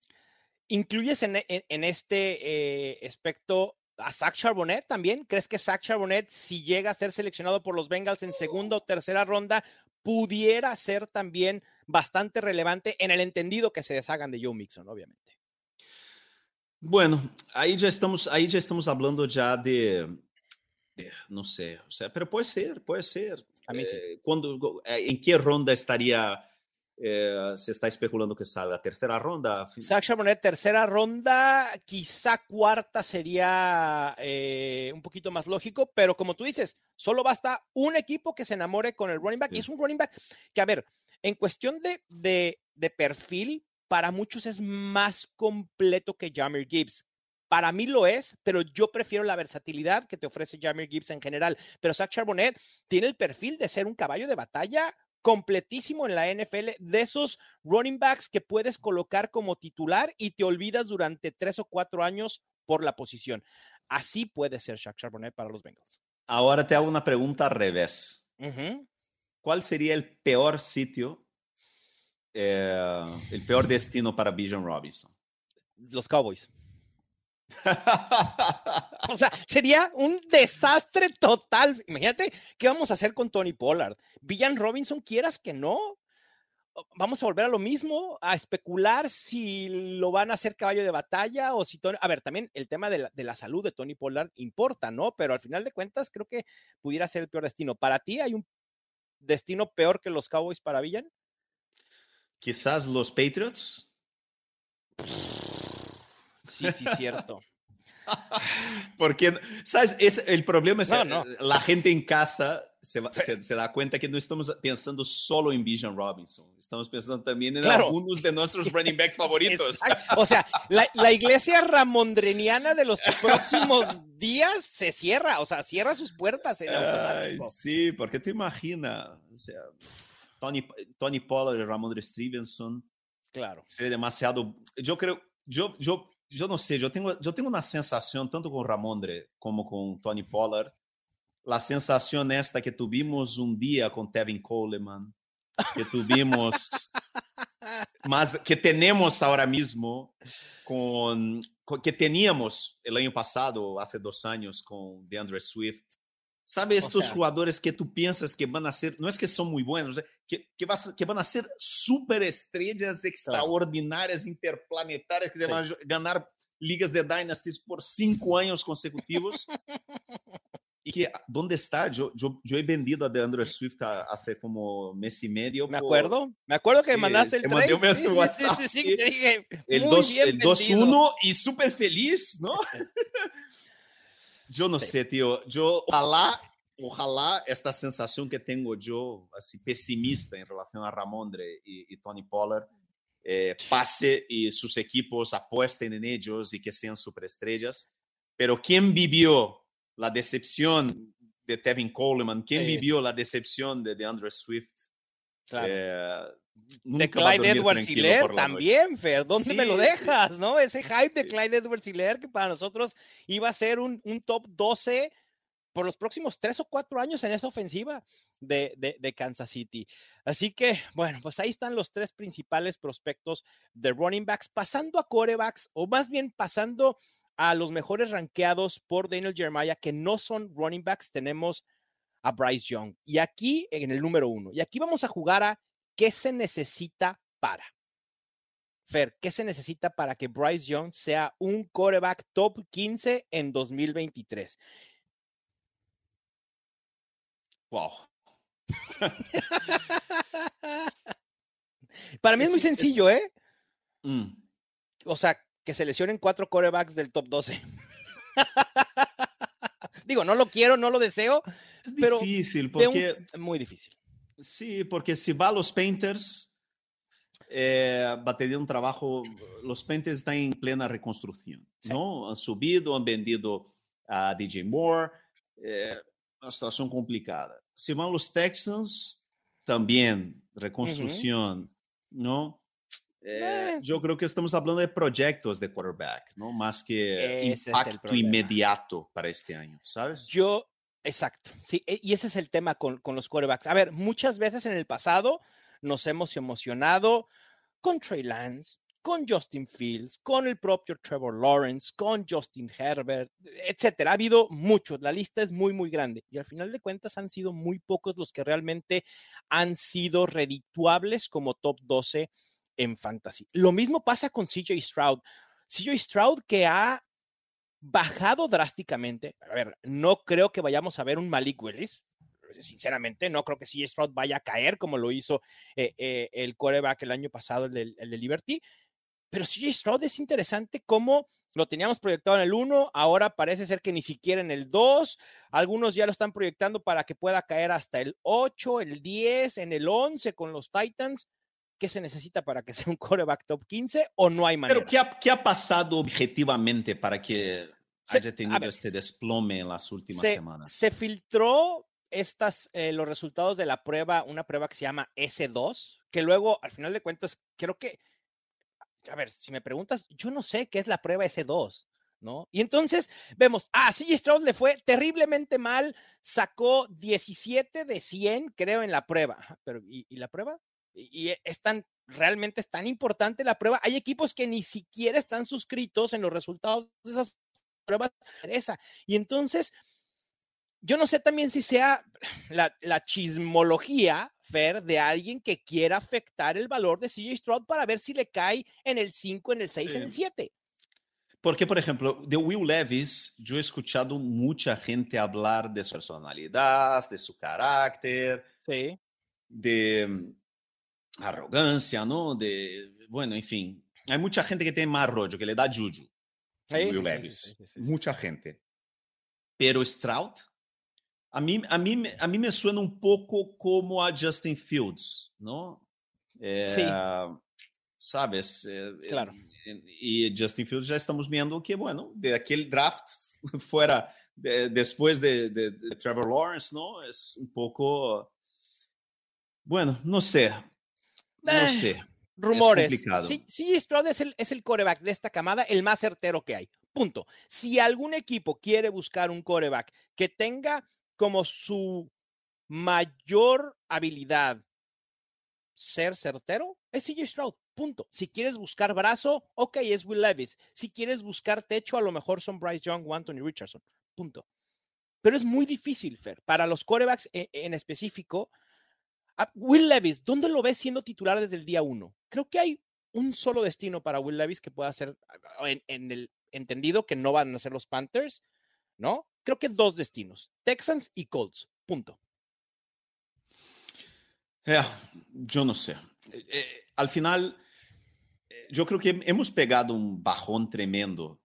¿Incluyes en, en, en este eh, aspecto a Zach Charbonnet también? ¿Crees que Zach Charbonnet, si llega a ser seleccionado por los Bengals en segunda o tercera ronda, pudiera ser también bastante relevante en el entendido que se deshagan de Joe Mixon, obviamente? Bueno, aí já estamos, aí já estamos falando já de, de não sei, o sea, pero pode ser, pode ser. A mí sí. Eh, em que ronda estaria eh, se está especulando que salga? ¿Tercera ronda? Zach Charbonnet, tercera ronda, quizá cuarta sería eh, un poquito más lógico, pero como tú dices, solo basta un equipo que se enamore con el running back. Y es un running back que, a ver, en cuestión de, de, de perfil, para muchos es más completo que Jamir Gibbs. Para mí lo es, pero yo prefiero la versatilidad que te ofrece Jamir Gibbs en general. Pero Zach Charbonnet tiene el perfil de ser un caballo de batalla completísimo en la NFL, de esos running backs que puedes colocar como titular y te olvidas durante tres o cuatro años por la posición. Así puede ser Shaq Charbonnet para los Bengals. Ahora te hago una pregunta al revés. ¿Cuál sería el peor sitio, eh, el peor destino para Bijan Robinson? Los Cowboys. O sea, sería un desastre total. Imagínate qué vamos a hacer con Tony Pollard. Villan Robinson, quieras que no. Vamos a volver a lo mismo, a especular si lo van a hacer caballo de batalla o si Tony. A ver, también el tema de la, de la salud de Tony Pollard importa, ¿no? Pero al final de cuentas, creo que pudiera ser el peor destino. ¿Para ti hay un destino peor que los Cowboys para Villan? Quizás los Patriots. Sí, sí, cierto. Porque, ¿sabes? Es, el problema es No, que no. la gente en casa se, se- se da cuenta que no estamos pensando solo en Bijan Robinson. Estamos pensando también en Claro. algunos de nuestros running backs favoritos. Exacto. O sea, la, la iglesia ramondreniana de los próximos días se cierra, o sea, cierra sus puertas en Ay, automático. sí, porque te imaginas, o sea, Tony, Tony Pollard y Ramondre Stevenson Claro. sería demasiado. Yo creo, yo, yo, yo no sé, yo tengo, yo tengo una sensación tanto con Ramondre como con Tony Pollard, la sensación esta que tuvimos un día con Tevin Coleman, que tuvimos más, que tenemos ahora mismo con, con- que teníamos el año pasado, hace dos años, con DeAndre Swift. ¿Sabe estos sea- jugadores que tú piensas que van a ser, no es que son muy buenos, eh, que, que, vas- que van a ser superestrellas extraordinarias, interplanetarias, que Sí. van a ganar ligas de Dynasties por cinco años consecutivos? y que, ¿dónde está? Yo, yo, yo he vendido a DeAndre Swift hace como mes y medio. Me por- acuerdo, me acuerdo que Sí, mandaste el te mandé un Sí, WhatsApp, sí, sí, sí. te dije, el muy 2 bien el vendido. 2-1 y súper feliz, ¿no? Yo no Sí. sé, tío. Yo, ojalá, ojalá esta sensación que tengo yo, así pesimista en relación a Ramondre y, y Tony Pollard, eh, pase y sus equipos apuesten en ellos y que sean superestrellas. Pero ¿quién vivió la decepción de Tevin Coleman? ¿Quién Sí, vivió la decepción de DeAndre Swift? Claro. Eh, de Clyde Edwards Hiller también, Fer. ¿Dónde me lo sí. dejas? ¿No? Ese hype de Sí. Clyde Edwards Hiller que para nosotros iba a ser un, un top 12 por los próximos tres o cuatro años en esa ofensiva de, de- de Kansas City. Así que, bueno, pues ahí están los tres principales prospectos de running backs, pasando a corebacks, o más bien pasando a los mejores rankeados por Daniel Jeremiah, que no son running backs, tenemos a Bryce Young. Y aquí en el número uno. Y aquí vamos a jugar a qué se necesita para. Fer, ¿qué se necesita para que Bryce Young sea un coreback top 15 en 2023? Wow. Para mí es Es- muy es- sencillo, ¿eh? Mm. O sea, que se lesionen cuatro corebacks del top 12. Digo, no lo quiero, no lo deseo. Es Pero difícil, un- porque muy difícil. Sí, porque si va a los Painters, eh, va a tener un trabajo. Los Painters están en plena reconstrucción, Sí. ¿no? Han subido, han vendido a DJ Moore, eh, una situación complicada. Si van los Texans, también reconstrucción, ¿no? Eh, Eh. yo creo que estamos hablando de proyectos de quarterback, ¿no? Más que Ese impacto inmediato para este año, ¿sabes? Yo, exacto, sí, e- y ese es el tema con, con los quarterbacks. A ver, muchas veces en el pasado nos hemos emocionado con Trey Lance, con Justin Fields, con el propio Trevor Lawrence, con Justin Herbert, etcétera. Ha habido muchos, la lista es muy, muy grande y al final de cuentas han sido muy pocos los que realmente han sido redituables como top 12 en fantasy. Lo mismo pasa con CJ Stroud. CJ Stroud que ha bajado drásticamente. A ver, no creo que vayamos a ver un Malik Willis. Sinceramente, no creo que CJ Stroud vaya a caer como lo hizo eh, eh, el coreback el año pasado, el de, el de Liberty. Pero CJ Stroud es interesante cómo lo teníamos proyectado en el 1, ahora parece ser que ni siquiera en el 2. Algunos ya lo están proyectando para que pueda caer hasta el 8, el 10, en el 11 con los Titans. ¿Qué se necesita para que sea un coreback top 15 o no hay manera? Pero ¿qué ha, qué ha pasado objetivamente para que Se- haya tenido ver, este desplome en las últimas se, semanas? se filtró estas, eh, los resultados de la prueba, una prueba que se llama S2, que luego, al final de cuentas, creo que, a ver, si me preguntas, yo no sé qué es la prueba S2, ¿no? Y entonces vemos, ah, sí, Stroud le fue terriblemente mal, sacó 17 de 100, creo, en la prueba. Pero, ¿y, y la prueba? Y, y es tan, realmente es tan importante la prueba. Hay equipos que ni siquiera están suscritos en los resultados de esas pruebas. Esa. Y entonces, yo no sé también si sea la, la chismología, Fer, de alguien que quiera afectar el valor de CJ Stroud para ver si le cae en el 5, en el 6, en el Sí. 7. Porque, por ejemplo, de Will Levis, yo he escuchado mucha gente hablar de su personalidad, de su carácter, Sí. de mm, arrogancia, ¿no? De, bueno, en fin, hay mucha gente que tiene más rollo, que le da juju. Sí, Will sí, sí, Levis. sí, sí, sí, sí, mucha gente. Pero Stroud, a mí, a, mí, me- a mí me suena un poco como a Justin Fields, ¿no? Sí. Eh, Sabes? Eh, Claro. eh, Y Justin Fields ya estamos viendo que, bueno, de aquel draft fuera de- después de, de- de Trevor Lawrence, ¿no? Es un poco, bueno, no sé, no Eh, sé. Rumores. complicado. Sí, sí, Stroud es el, es el coreback de esta camada, el más certero que hay. Punto. Si algún equipo quiere buscar un coreback que tenga como su mayor habilidad ser certero, es CJ Stroud. Punto. Si quieres buscar brazo, ok, es Will Levis. Si quieres buscar techo, a lo mejor son Bryce Young o Anthony Richardson. Punto. Pero es muy difícil, Fer, para los corebacks en, en específico. a Will Levis, ¿dónde lo ves siendo titular desde el día uno? Creo que hay un solo destino para Will Levis que pueda ser en, en el entendido que no van a ser los Panthers, ¿no? Creo que dos destinos, Texans y Colts. Punto. Eh, yo no sé. Eh, eh, al final, yo creo que hemos pegado un bajón tremendo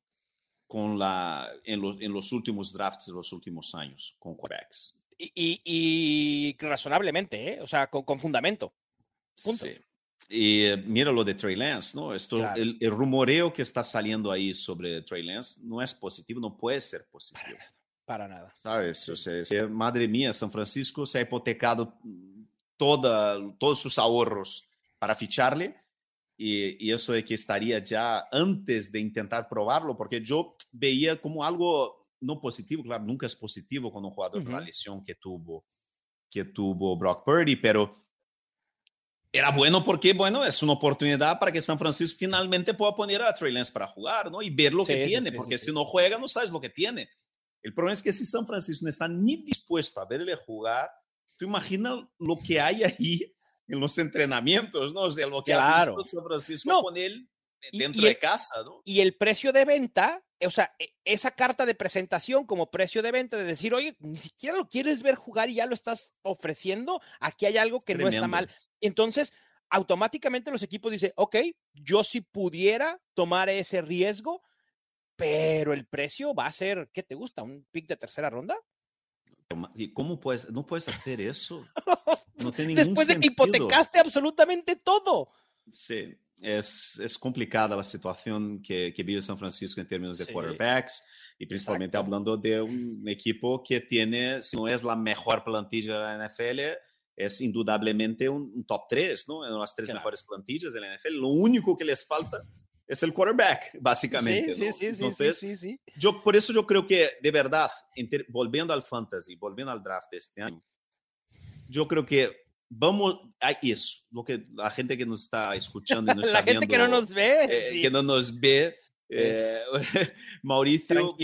con la, en, lo- en los últimos drafts de los últimos años con quarterbacks. Y, y- y razonablemente, ¿eh? o sea, con, con fundamento. Punto. Sí. Y eh, mira lo de Trey Lance, ¿no? Esto, Claro. el, el rumoreo que está saliendo ahí sobre Trey Lance no es positivo, no puede ser positivo. Para nada. ¿Sabes? O sea, madre mía, San Francisco se ha hipotecado mm, toda, todos sus ahorros para ficharle y, y eso de que estaría ya antes de intentar probarlo, porque yo veía como algo no positivo, claro, nunca es positivo con un jugador con la Ujú. lesión que tuvo, que tuvo Brock Purdy, pero era bueno porque, bueno, es una oportunidad para que San Francisco finalmente pueda poner a Trey Lance para jugar, ¿no? Y ver lo Sí, que sí, tiene, sí, porque si no juega, no sabes lo que tiene. El problema es que si San Francisco no está ni dispuesto a verle jugar, tú imaginas lo que hay ahí en los entrenamientos, ¿no? O sea, lo que ha Claro. visto San Francisco No. con él Y- dentro y de el- casa, ¿no? Y el precio de venta, o sea, e- esa carta de presentación como precio de venta, de decir, oye, ni siquiera lo quieres ver jugar y ya lo estás ofreciendo, aquí hay algo que no está mal. Entonces, automáticamente los equipos dicen, ok, yo si pudiera tomar ese riesgo, pero el precio va a ser, ¿qué te gusta? ¿Un pick de tercera ronda? ¿Y cómo puedes? No puedes hacer eso. No tiene Después de que hipotecaste absolutamente todo. Sí, es, es complicada la situación que, que vive San Francisco en términos de Sí. quarterbacks y principalmente Exacto. hablando de un equipo que tiene, si no es la mejor plantilla de la NFL, es indudablemente un, un top 3, ¿no? En las tres Claro. mejores plantillas de la NFL. Lo único que les falta es el quarterback, básicamente. sí, ¿no? sí, sí, sí, Entonces, sí, sí, sí. yo por eso yo creo que de verdad, en ter- volviendo al fantasy, volviendo al draft de este año, yo creo que vamos a eso, lo que la gente que nos está escuchando y nos La está gente que no viendo, nos ve. eh, sí. que no nos ve, eh, Mauricio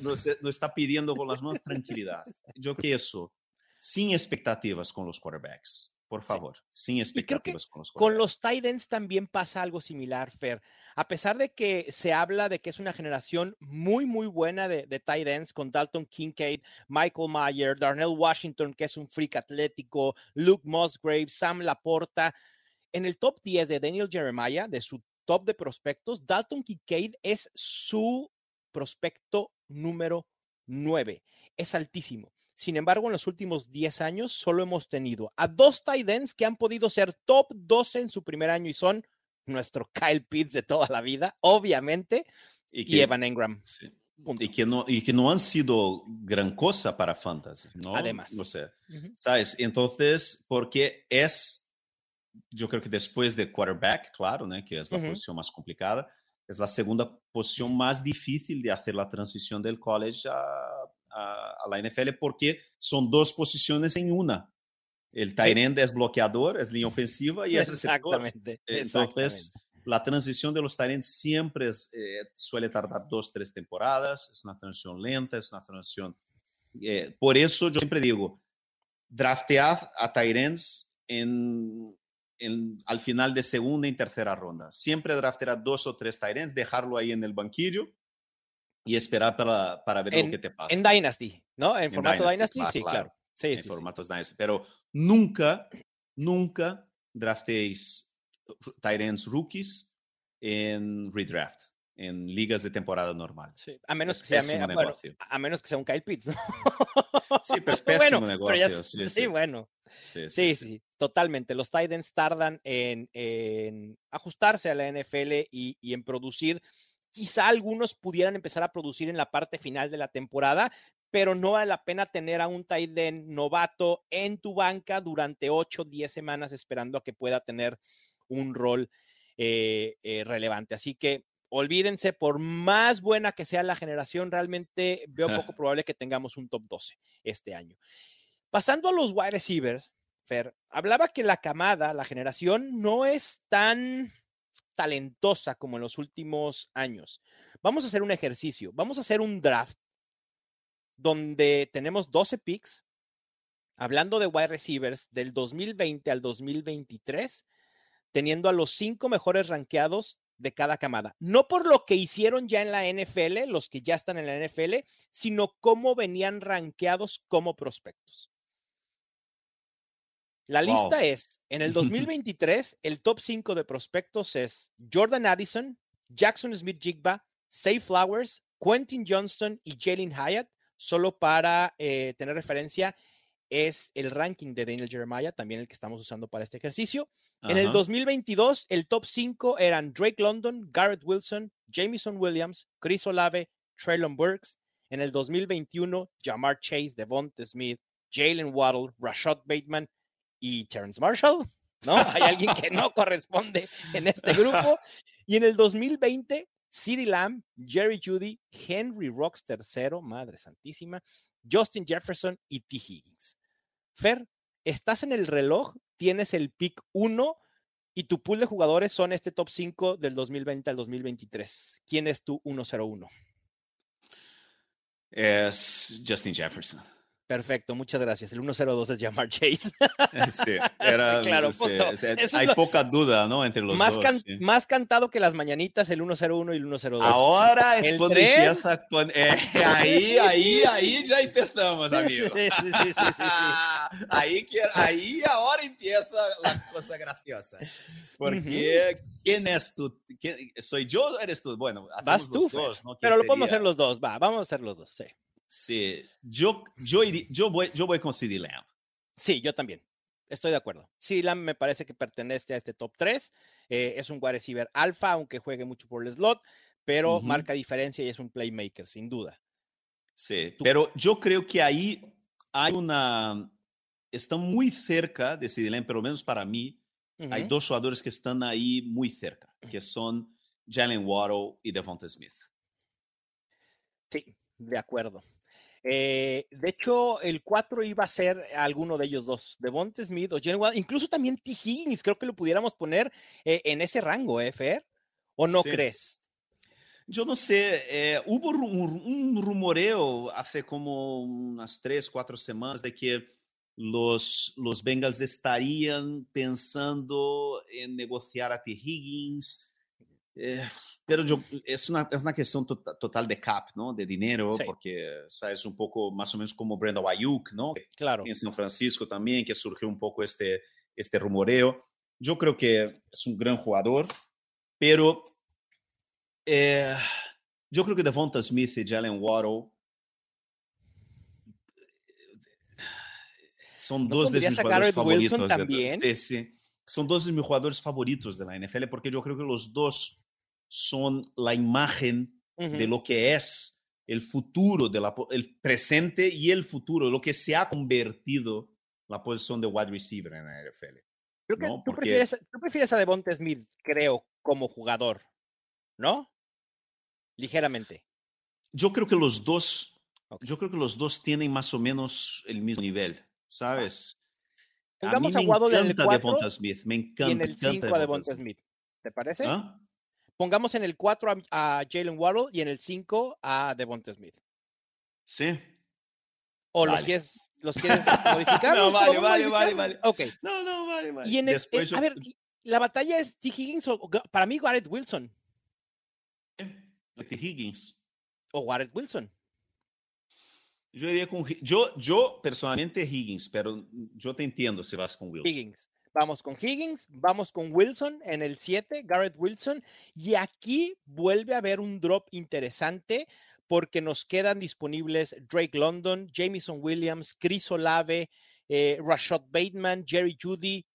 nos, nos está pidiendo con las manos tranquilidad. Yo que eso, sin expectativas con los quarterbacks, por favor, sin expectativas con los Con los Titans también pasa algo similar, Fer. A pesar de que se habla de que es una generación muy, muy buena de, de Titans con Dalton Kincaid, Michael Mayer, Darnell Washington, que es un freak atlético, Luke Musgrave, Sam Laporta. En el top 10 de Daniel Jeremiah, de su top de prospectos, Dalton Kincaid es su prospecto número 9. Es altísimo. Sin embargo, en los últimos 10 años solo hemos tenido a dos tight ends que han podido ser top 12 en su primer año y son nuestro Kyle Pitts de toda la vida, obviamente, y, Evan Engram. Y que, no, y que no han sido gran cosa para Fantasy, ¿no? Además. No sé, ¿sabes? Entonces, porque es, yo creo que después de quarterback, claro, ¿no? que es la posición más complicada, es la segunda posición más difícil de hacer la transición del college a a, la NFL porque son dos posiciones en una. El tight end es bloqueador, es línea ofensiva y es receptor. Exactamente. Entonces, la transición de los tight ends siempre eh, suele tardar dos, tres temporadas. Es una transición lenta, es una transición... Eh, por eso yo siempre digo, draftead a tight ends en, en, al final de segunda y tercera ronda. Siempre draftear dos o tres ends, dejarlo ahí en el banquillo y esperar para, para ver lo que te pasa. En Dynasty, ¿no? En, formato Dynasty, sí, claro. Sí, en formatos Dynasty. Pero nunca, nunca draftéis Tyrants rookies en redraft, en ligas de temporada normal. Sí, a menos, que sea, a menos que sea un Kyle Pitts, ¿no? Sí, pero es pésimo negocio. sí, bueno. Sí sí, sí, totalmente. Los Titans tardan en, en, ajustarse a la NFL y, y en producir Quizá algunos pudieran empezar a producir en la parte final de la temporada, pero no vale la pena tener a un tight end novato en tu banca durante 8, 10 semanas esperando a que pueda tener un rol eh, eh, relevante. Así que olvídense, por más buena que sea la generación, realmente veo poco probable que tengamos un top 12 este año. Pasando a los wide receivers, Fer, hablaba que la camada, la generación, no es tan talentosa como en los últimos años. Vamos a hacer un ejercicio, vamos a hacer un draft donde tenemos 12 picks, hablando de wide receivers del 2020 al 2023, teniendo a los cinco mejores rankeados de cada camada. No por lo que hicieron ya en la NFL, los que ya están en la NFL, sino cómo venían rankeados como prospectos. La lista es, en el 2023, el top 5 de prospectos es Jordan Addison, Jackson Smith Jigba, Say Flowers, Quentin Johnston y Jalen Hyatt. Solo para eh, tener referencia, es el ranking de Daniel Jeremiah, también el que estamos usando para este ejercicio. En el 2022, el top 5 eran Drake London, Garrett Wilson, Jamison Williams, Chris Olave, Traylon Burks. En el 2021, Jamar Chase, Devonta Smith, Jalen Waddle, Rashad Bateman, y Terrence Marshall, ¿no? Hay alguien que no corresponde en este grupo. Y en el 2020, CeeDee Lamb, Jerry Judy, Henry Rocks tercero, madre santísima, Justin Jefferson y T. Higgins. Fer, estás en el reloj, tienes el pick 1 y tu pool de jugadores son este top 5 del 2020 al 2023. ¿Quién es tu 101? Es Justin Jefferson. Perfecto, muchas gracias. El 102 es Jamar Chase. Sí, era, claro, hay poca duda, ¿no? Entre los más dos. Más cantado que las mañanitas, el 101 y el 102. Ahora es cuando empieza con. Eh, ahí, ahí, ahí ya empezamos, amigo. Sí, sí, sí, sí, ahí, ahí ahora empieza la cosa graciosa. Porque, ¿quién es tú? ¿Soy yo o eres tú? Bueno, vas tú, dos, ¿no? Pero lo podemos hacer los dos, va, vamos a hacer los dos, sí. Sí, yo, yo, yo, voy, yo voy con CD Lamb. Sí, yo también. Estoy de acuerdo. CD Lamb me parece que pertenece a este top 3. Eh, es un wide receiver alfa, aunque juegue mucho por el slot, pero marca diferencia y es un playmaker, sin duda. Sí, pero yo creo que ahí hay una. Están muy cerca de CD Lamb, pero menos para mí. Hay dos jugadores que están ahí muy cerca, que son Jalen Waddle y Devonta Smith. Sí, de acuerdo. Eh, de hecho, el 4 iba a ser alguno de ellos dos, Devonta Smith o Jalen Waddle, incluso también T. Higgins, creo que lo pudiéramos poner eh, en ese rango, ¿eh, Fer? ¿O no crees? Yo no sé, eh, hubo un, rumoreo hace como unas tres, cuatro semanas de que los, los Bengals estarían pensando en negociar a T. Higgins. Eh, pero yo, es, una, es una cuestión tota, total de cap, ¿no? De dinero, Sí. porque sabes un poco más o menos como Brandon Ayuk, ¿no? Claro. En San Francisco también, que surgió un poco este, este rumoreo. Yo creo que es un gran jugador, pero eh, yo creo que Devonta Smith y Jalen Waddle son ¿No dos de mis jugadores favoritos. de- sí, sí. Son dos de mis jugadores favoritos de la NFL porque yo creo que los dos son la imagen Ujú. de lo que es el futuro, de la, el presente y el futuro, lo que se ha convertido la posición de wide receiver en la NFL. Creo que ¿no? tú, Porque- prefieres, tú prefieres a Devonta Smith, creo, como jugador, ¿no? Ligeramente. Yo creo que los dos, Ok. yo creo que los dos tienen más o menos el mismo nivel, ¿sabes? Pongamos a, me en el encanta 4 Devonta Smith, me encanta. y en el encanta 5 a Devonta Smith. ¿Te parece? ¿Ah? Pongamos en el 4 a, a Jalen Waddle y en el 5 a Devonta Smith. Sí. ¿O los quieres, los quieres modificar? No, ¿Los vale, vale, vale, vale. Ok. No, no, vale, vale. Y en el, Después en- a ver, la batalla es T. Higgins o para mí Garrett Wilson T. Higgins. o Garrett Wilson. Yo iría con yo, yo personalmente Higgins, pero yo te entiendo si vas con Wilson. Higgins. Vamos con Higgins, vamos con Wilson en el 7, Garrett Wilson. Y aquí vuelve a haber un drop interesante porque nos quedan disponibles Drake London, Jamison Williams, Chris Olave, eh, Rashad Bateman, Jerry Judy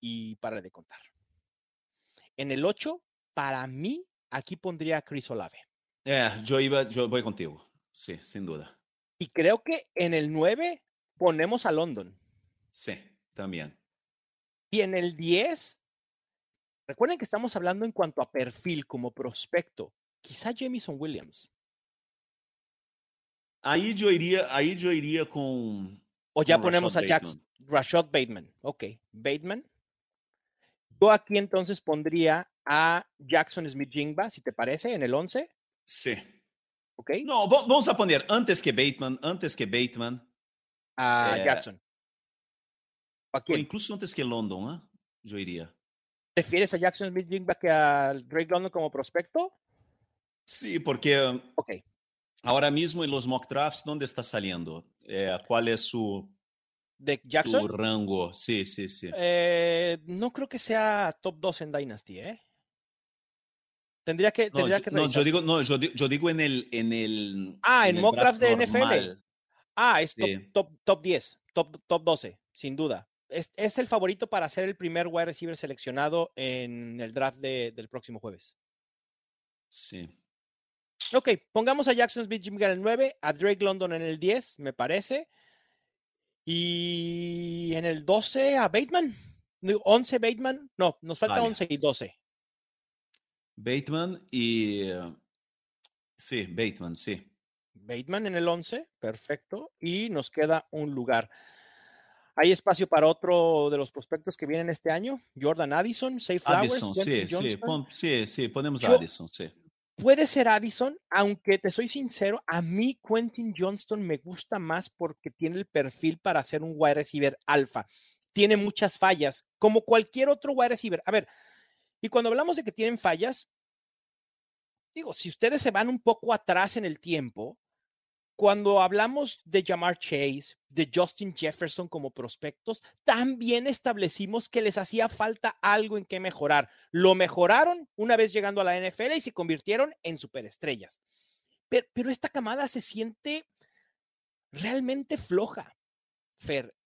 y para de contar. En el 8, para mí, aquí pondría a Chris Olave. Eh, yo iba, yo voy contigo. Sí, sin duda. Y creo que en el 9 ponemos a London. Sí, también. Y en el 10, recuerden que estamos hablando en cuanto a perfil como prospecto. Quizá Jamison Williams. Ahí yo iría, ahí yo iría con. O ya con ponemos a Rashad Jackson. Bateman. Rashad Bateman. Ok, Bateman. Yo aquí entonces pondría a Jackson Smith Jingba, si te parece, en el 11. Sí. Ok, No, va- vamos a poner antes que Bateman, antes que Bateman, a eh, Jackson. Incluso antes que London, ¿ah? Yo iría. ¿Prefieres a Jackson Smith que a Drake London como prospecto? Sí, porque um, Ok, ahora mismo en los mock drafts, ¿dónde está saliendo? Eh, ¿Cuál es su, de Jackson. su rango? Sí, sí, sí. Eh, no creo que sea top 2 en Dynasty, ¿eh? Tendría que, No, tendría yo, que no, yo digo, no, yo, yo digo en el, en el. Ah, en mock draft de NFL. normal. Ah, es top, top, top 10, top, top 12, sin duda. Es, es el favorito para ser el primer wide receiver seleccionado en el draft de- del próximo jueves. Sí. Ok, pongamos a Jackson Smith Jimmy en el 9, a Drake London en el 10, me parece. Y en el 12 a Bateman. No, 11 Bateman. No, nos falta Vale. 11 y 12. Bateman y. eh, sí, Bateman, sí. Bateman en el 11, perfecto. Y nos queda un lugar. ¿Hay espacio para otro de los prospectos que vienen este año? Jordan Addison, Safe Flowers, Addison, sí, sí, pon- sí, sí, ponemos a Yo- Addison, sí. Puede ser Addison, aunque te soy sincero, a mí Quentin Johnston me gusta más porque tiene el perfil para ser un wide receiver alfa. Tiene muchas fallas, como cualquier otro wide receiver. A ver, y cuando hablamos de que tienen fallas, digo, si ustedes se van un poco atrás en el tiempo, cuando hablamos de Jamar Chase, de Justin Jefferson como prospectos, también establecimos que les hacía falta algo en que mejorar. Lo mejoraron una vez llegando a la NFL y se convirtieron en superestrellas. Pero, pero esta camada se siente realmente floja, Fer.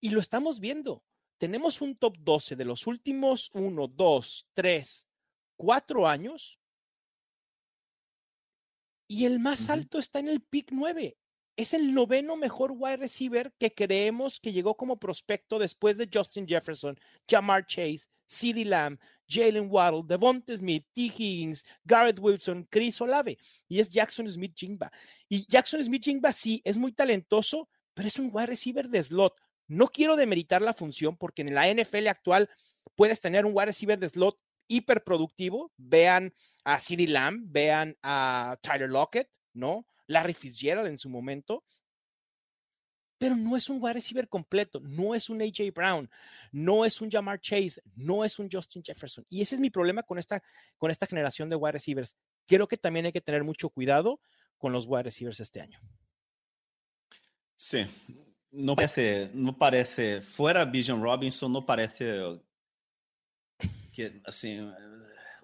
Y lo estamos viendo. Tenemos un top 12 de los últimos 1, 2, 3, 4 años. Y el más alto está en el pick 9. Es el noveno mejor wide receiver que creemos que llegó como prospecto después de Justin Jefferson, Jamar Chase, CeeDee Lamb, Jalen Waddle, Devonta Smith, T. Higgins, Garrett Wilson, Chris Olave. Y es Jackson Smith Jingba. Y Jackson Smith Jingba sí es muy talentoso, pero es un wide receiver de slot. No quiero demeritar la función porque en la NFL actual puedes tener un wide receiver de slot hiperproductivo. Vean a CeeDee Lamb, vean a Tyler Lockett, ¿no? Larry Fitzgerald en su momento. pero no es un wide receiver completo, no es un AJ Brown, no es un Jamar Chase, no es un Justin Jefferson. Y ese es mi problema con esta, con esta generación de wide receivers. Creo que también hay que tener mucho cuidado con los wide receivers este año. Sí, no parece, no parece, fuera Bijan Robinson, no parece que,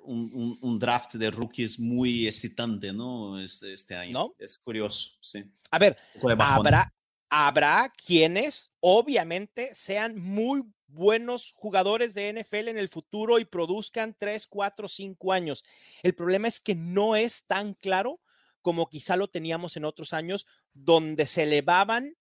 un, draft de rookies muy excitante, ¿no? Este, este año. ¿No? Es curioso, sí. A ver, habrá, habrá quienes obviamente sean muy buenos jugadores de NFL en el futuro y produzcan 3, 4, 5 años. El problema es que no es tan claro como quizá lo teníamos en otros años, donde se elevaban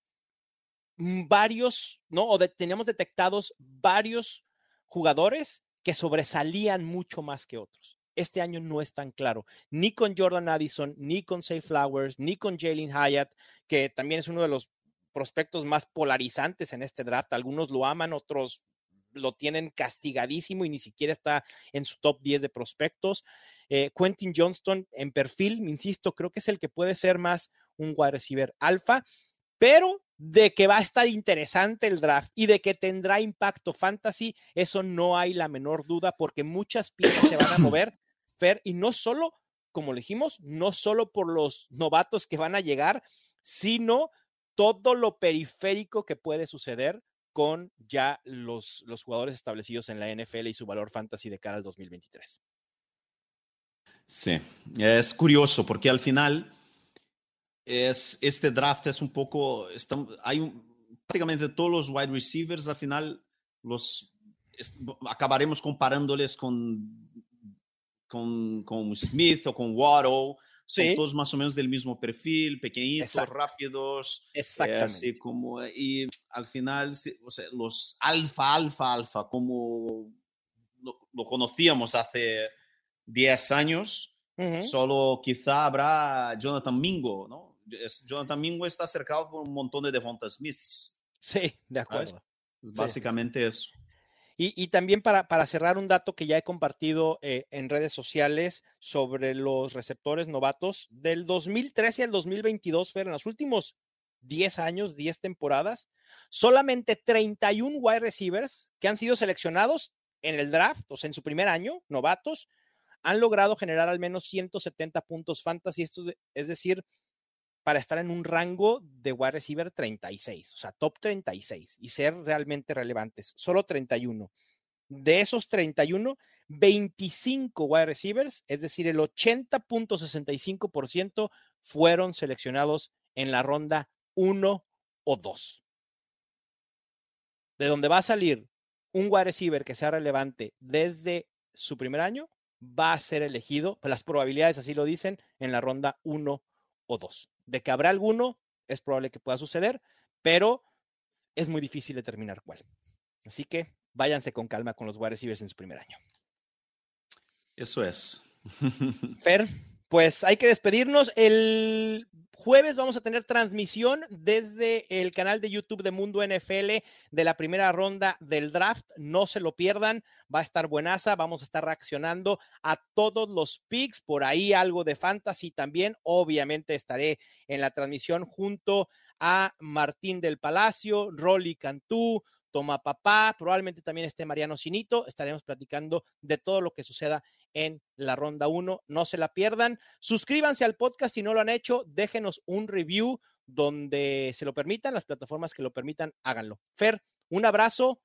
varios, ¿no? O teníamos detectados varios jugadores que sobresalían mucho más que otros. Este año no es tan claro, ni con Jordan Addison, ni con Say Flowers, ni con Jalen Hyatt, que también es uno de los prospectos más polarizantes en este draft. Algunos lo aman, otros lo tienen castigadísimo y ni siquiera está en su top 10 de prospectos. Eh, Quentin Johnston en perfil, insisto, creo que es el que puede ser más un wide receiver alfa, pero de que va a estar interesante el draft y de que tendrá impacto fantasy, eso no hay la menor duda porque muchas piezas se van a mover, Fer, y no solo, como le dijimos, no solo por los novatos que van a llegar, sino todo lo periférico que puede suceder con ya los, los jugadores establecidos en la NFL y su valor fantasy de cara al 2023. Sí, es curioso porque al final es, este draft es un poco, hay un, prácticamente todos los wide receivers al final los acabaremos comparándoles con, con, con Smith o con Waddle son todos más o menos del mismo perfil, pequeñitos, rápidos. Eh, Exactamente. así como, y al final, o sea, los alfa, alfa, alfa, como lo, conocíamos hace 10 años, solo quizá habrá Jonathan Mingo, ¿no? Jonathan Mingo está cercado por un montón de Devonta Smiths. Sí, de acuerdo. básicamente eso. Y, también para, para, cerrar un dato que ya he compartido eh, en redes sociales sobre los receptores novatos del 2013 al 2022, Fer, en los últimos 10 años, 10 temporadas, solamente 31 wide receivers que han sido seleccionados en el draft, o sea, en su primer año, novatos, han logrado generar al menos 170 puntos fantasy, esto es decir, para estar en un rango de wide receiver 36, o sea, top 36 y ser realmente relevantes. Solo 31. De esos 31, 25 wide receivers, es decir, el 80.65% fueron seleccionados en la ronda 1 o 2. De donde va a salir un wide receiver que sea relevante desde su primer año, va a ser elegido, las probabilidades así lo dicen, en la ronda 1 o 2. De que habrá alguno, es probable que pueda suceder, pero es muy difícil determinar cuál. Así que váyanse con calma con los wide receivers en su primer año. Eso es. Fer, pues hay que despedirnos. El jueves vamos a tener transmisión desde el canal de YouTube de Mundo NFL de la primera ronda del draft. No se lo pierdan, va a estar buenaza. Vamos a estar reaccionando a todos los picks, por ahí algo de fantasy también. Obviamente estaré en la transmisión junto a Martín del Palacio, Rolly Cantú, Toma Papá, probablemente también esté Mariano Sinito. Estaremos platicando de todo lo que suceda en la ronda 1. No se la pierdan. Suscríbanse al podcast si no lo han hecho. Déjenos un review donde se lo permitan, las plataformas que lo permitan, háganlo. Fer, un abrazo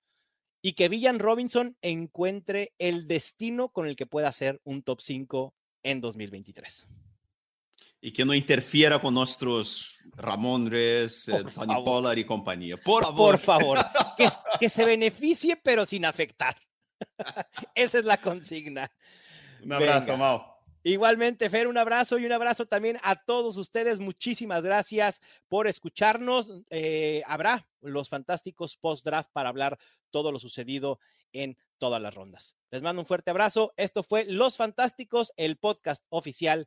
y que Villan Robinson encuentre el destino con el que pueda hacer un top 5 en 2023 y que no interfiera con nuestros Ramondres, eh, Tony Pollard y compañía. Por favor. Por favor. que, que, se beneficie, pero sin afectar. Esa es la consigna. Un abrazo, Mau. Igualmente, Fer, un abrazo y un abrazo también a todos ustedes. Muchísimas gracias por escucharnos. Eh, habrá los fantásticos post-draft para hablar todo lo sucedido en todas las rondas. Les mando un fuerte abrazo. Esto fue Los Fantásticos, el podcast oficial